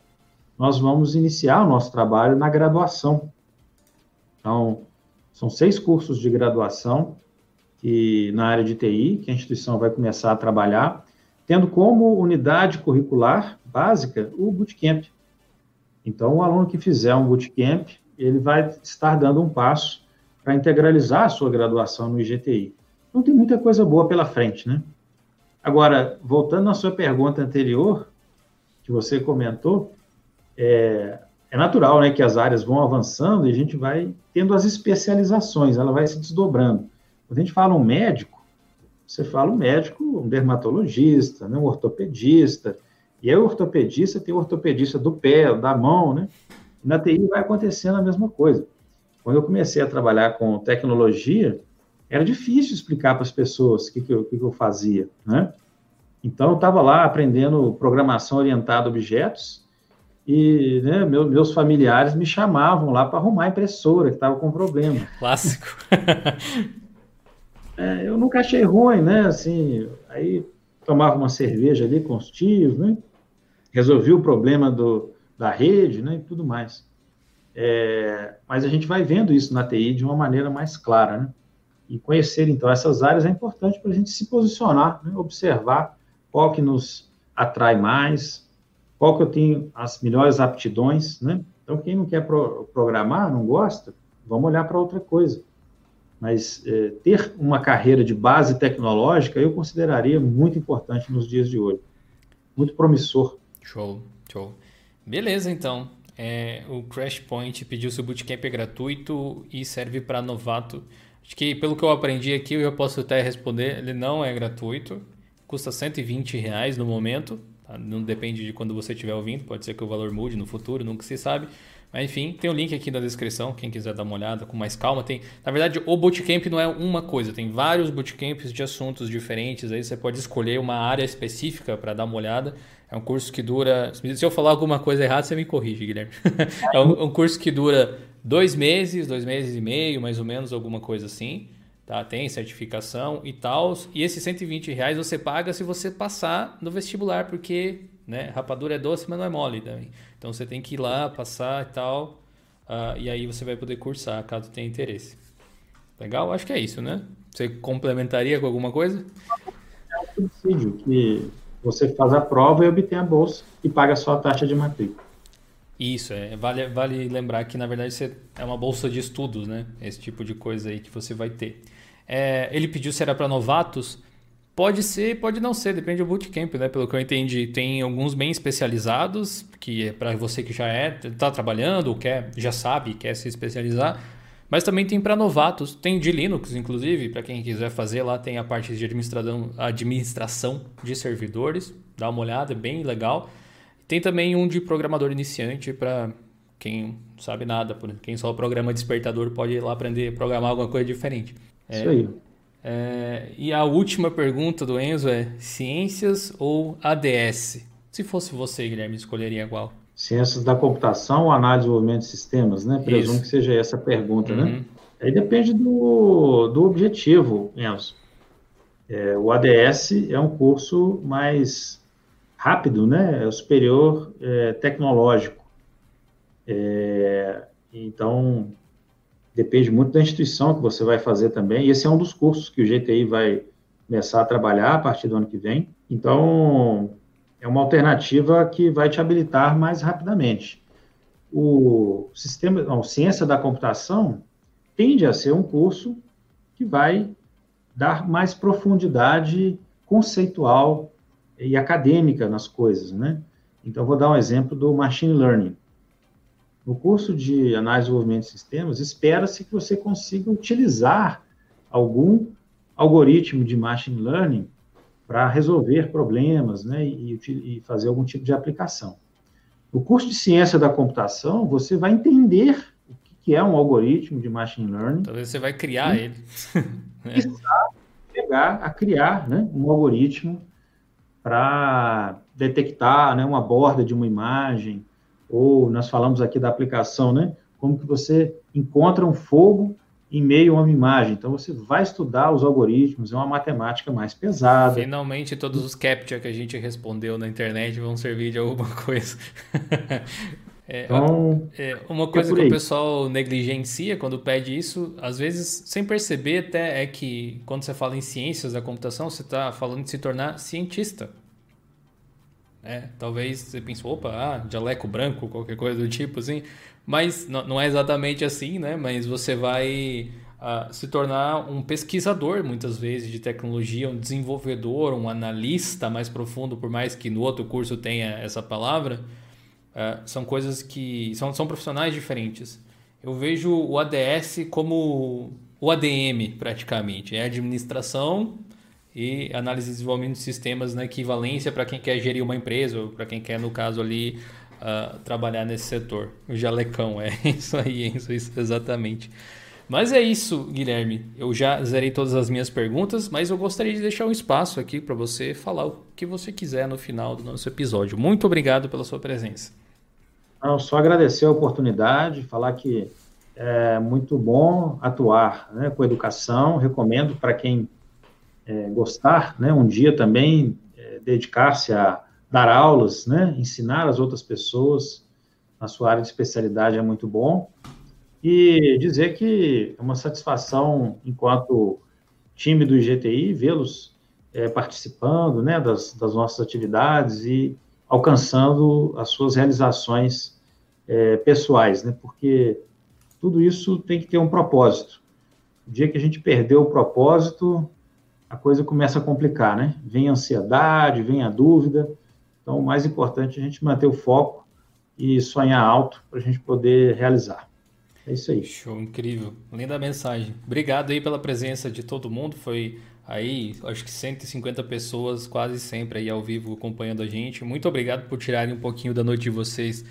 nós vamos iniciar o nosso trabalho na graduação. Então, são seis cursos de graduação que, na área de TI, que a instituição vai começar a trabalhar, tendo como unidade curricular básica o bootcamp. Então, o aluno que fizer um bootcamp, ele vai estar dando um passo para integralizar a sua graduação no IGTI. Então, tem muita coisa boa pela frente, né? Agora, voltando à sua pergunta anterior, que você comentou, é, é natural né, que as áreas vão avançando e a gente vai tendo as especializações, ela vai se desdobrando. Quando a gente fala um médico, você fala um médico, um dermatologista, né, um ortopedista, e aí o ortopedista tem o ortopedista do pé, da mão, né? E na TI vai acontecendo a mesma coisa. Quando eu comecei a trabalhar com tecnologia, era difícil explicar para as pessoas o que, que, eu, que, eu fazia, né? Então, eu estava lá aprendendo programação orientada a objetos e né, meus, meus familiares me chamavam lá para arrumar a impressora que estava com problema. Clássico. É, eu nunca achei ruim, né? Assim, aí tomava uma cerveja ali com os tios, né? Resolvi o problema do, da rede, né? E tudo mais. É, mas a gente vai vendo isso na TI de uma maneira mais clara, né? E conhecer, então, essas áreas é importante para a gente se posicionar, né? observar qual que nos atrai mais, qual que eu tenho as melhores aptidões, né? Então, quem não quer pro programar, não gosta, vamos olhar para outra coisa. Mas é, ter uma carreira de base tecnológica eu consideraria muito importante nos dias de hoje. Muito promissor. Show, show. Beleza, então. É, o Crash Point pediu se o bootcamp é gratuito e serve para novato. Acho que pelo que eu aprendi aqui, eu posso até responder, ele não é gratuito. Custa 120 reais no momento. Tá? Não depende de quando você estiver ouvindo, pode ser que o valor mude no futuro, nunca se sabe. Mas enfim, tem o link aqui na descrição, quem quiser dar uma olhada com mais calma. Tem, na verdade, o bootcamp não é uma coisa, tem vários bootcamps de assuntos diferentes. Aí você pode escolher uma área específica para dar uma olhada. É um curso que dura. Se eu falar alguma coisa errada, você me corrige, Guilherme. é um, um curso que dura dois meses, dois meses e meio, mais ou menos, alguma coisa assim. Tá? Tem certificação e tal. E esses 120 reais você paga se você passar no vestibular, porque né? Rapadura é doce, mas não é mole também. Então você tem que ir lá, passar e tal. Uh, e aí você vai poder cursar, caso tenha interesse. Legal? Acho que é isso, né? Você complementaria com alguma coisa? É um subsídio que você faz a prova e obtém a bolsa e paga só a taxa de matrícula. Isso, é, vale, vale lembrar que na verdade você, é uma bolsa de estudos, né? Esse tipo de coisa aí que você vai ter. É, ele pediu se era para novatos. Pode ser, pode não ser, depende do bootcamp, né? Pelo que eu entendi, tem alguns bem especializados, que é para você que já é, está trabalhando, ou quer, já sabe, quer se especializar. Mas também tem para novatos, tem de Linux, inclusive, para quem quiser fazer lá, tem a parte de administração, de servidores, dá uma olhada, é bem legal. Tem também um de programador iniciante para quem sabe nada, quem só programa despertador pode ir lá aprender a programar alguma coisa diferente. É, Isso aí. É, e a última pergunta do Enzo é: ciências ou ADS? Se fosse você, Guilherme, escolheria qual? Ciências da computação ou análise de desenvolvimento de sistemas, né? Presumo Isso. que seja essa a pergunta, né? uhum. né? Aí depende do, do objetivo, Enzo. É, o ADS é um curso mais rápido, né? É o superior é, tecnológico. É, então, depende muito da instituição que você vai fazer também. E esse é um dos cursos que o GTI vai começar a trabalhar a partir do ano que vem. Então, é uma alternativa que vai te habilitar mais rapidamente. O sistema, não, ciência da computação tende a ser um curso que vai dar mais profundidade conceitual e acadêmica nas coisas, né? Então, vou dar um exemplo do machine learning. No curso de análise e desenvolvimento de sistemas, espera-se que você consiga utilizar algum algoritmo de machine learning para resolver problemas né, e, e, fazer algum tipo de aplicação. No curso de ciência da computação, você vai entender o que é um algoritmo de machine learning. Talvez você vai criar ele. e pegar a criar né, um algoritmo para detectar né, uma borda de uma imagem, ou nós falamos aqui da aplicação, né, como que você encontra um fogo em meio a uma imagem. Então, você vai estudar os algoritmos, é uma matemática mais pesada. Finalmente, todos os CAPTCHA que a gente respondeu na internet vão servir de alguma coisa. É, então, é, uma coisa é que o pessoal negligencia quando pede isso, às vezes sem perceber até, é que quando você fala em ciências da computação, você está falando de se tornar cientista. É, talvez você pense, opa, ah, jaleco branco, qualquer coisa do tipo, assim. Mas não, é exatamente assim, né? Mas você vai uh, se tornar um pesquisador, muitas vezes, de tecnologia, um desenvolvedor, um analista mais profundo, por mais que no outro curso tenha essa palavra. Uh, são coisas que... São, são profissionais diferentes. Eu vejo o ADS como o ADM, praticamente. É administração e análise e desenvolvimento de sistemas na equivalência para quem quer gerir uma empresa ou para quem quer, no caso ali, uh, trabalhar nesse setor. O jalecão, é isso aí, é isso, exatamente. Mas é isso, Guilherme. Eu já zerei todas as minhas perguntas, mas eu gostaria de deixar um espaço aqui para você falar o que você quiser no final do nosso episódio. Muito obrigado pela sua presença. Não, só agradecer a oportunidade, falar que é muito bom atuar né, com educação. Recomendo para quem é, gostar, né, um dia também é, dedicar-se a dar aulas, né, ensinar as outras pessoas na sua área de especialidade é muito bom. E dizer que é uma satisfação, enquanto time do IGTI, vê-los é, participando né, das, das, nossas atividades e alcançando as suas realizações é, pessoais, né, porque tudo isso tem que ter um propósito. O dia que a gente perdeu o propósito, a coisa começa a complicar, né? Vem a ansiedade, vem a dúvida. Então, o mais importante é a gente manter o foco e sonhar alto para a gente poder realizar. É isso aí. Show, incrível. Linda mensagem. Obrigado aí pela presença de todo mundo. Foi aí, acho que 150 pessoas quase sempre aí ao vivo acompanhando a gente. Muito obrigado por tirarem um pouquinho da noite de vocês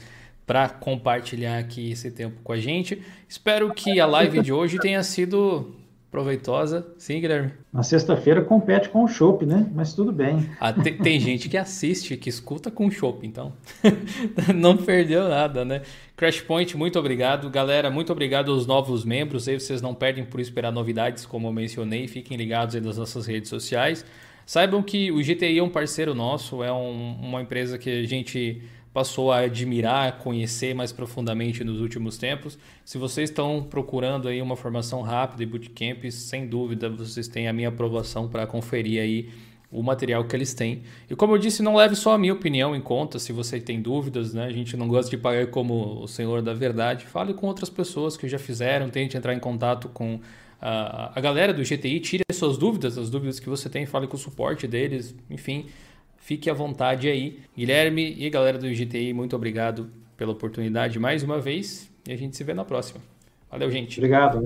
para compartilhar aqui esse tempo com a gente. Espero que a live de hoje tenha sido proveitosa. Sim, Guilherme? Na sexta-feira compete com o chopp, né? Mas tudo bem. Ah, tem, tem, gente que assiste, que escuta com o chopp, então não perdeu nada, né? Crash Point, muito obrigado. Galera, muito obrigado aos novos membros. Aí vocês não perdem por esperar novidades, como eu mencionei. Fiquem ligados aí nas nossas redes sociais. Saibam que o GTI é um parceiro nosso, é um, uma empresa que a gente passou a admirar, conhecer mais profundamente nos últimos tempos. Se vocês estão procurando aí uma formação rápida e bootcamp, sem dúvida vocês têm a minha aprovação para conferir aí o material que eles têm. E como eu disse, não leve só a minha opinião em conta, se você tem dúvidas, né? A gente não gosta de pagar como o senhor da verdade. Fale com outras pessoas que já fizeram, tente entrar em contato com a, a galera do GTI, tire as suas dúvidas, as dúvidas que você tem, fale com o suporte deles, enfim, Fique à vontade aí. Guilherme e galera do IGTI, muito obrigado pela oportunidade mais uma vez e a gente se vê na próxima. Valeu, gente. Obrigado.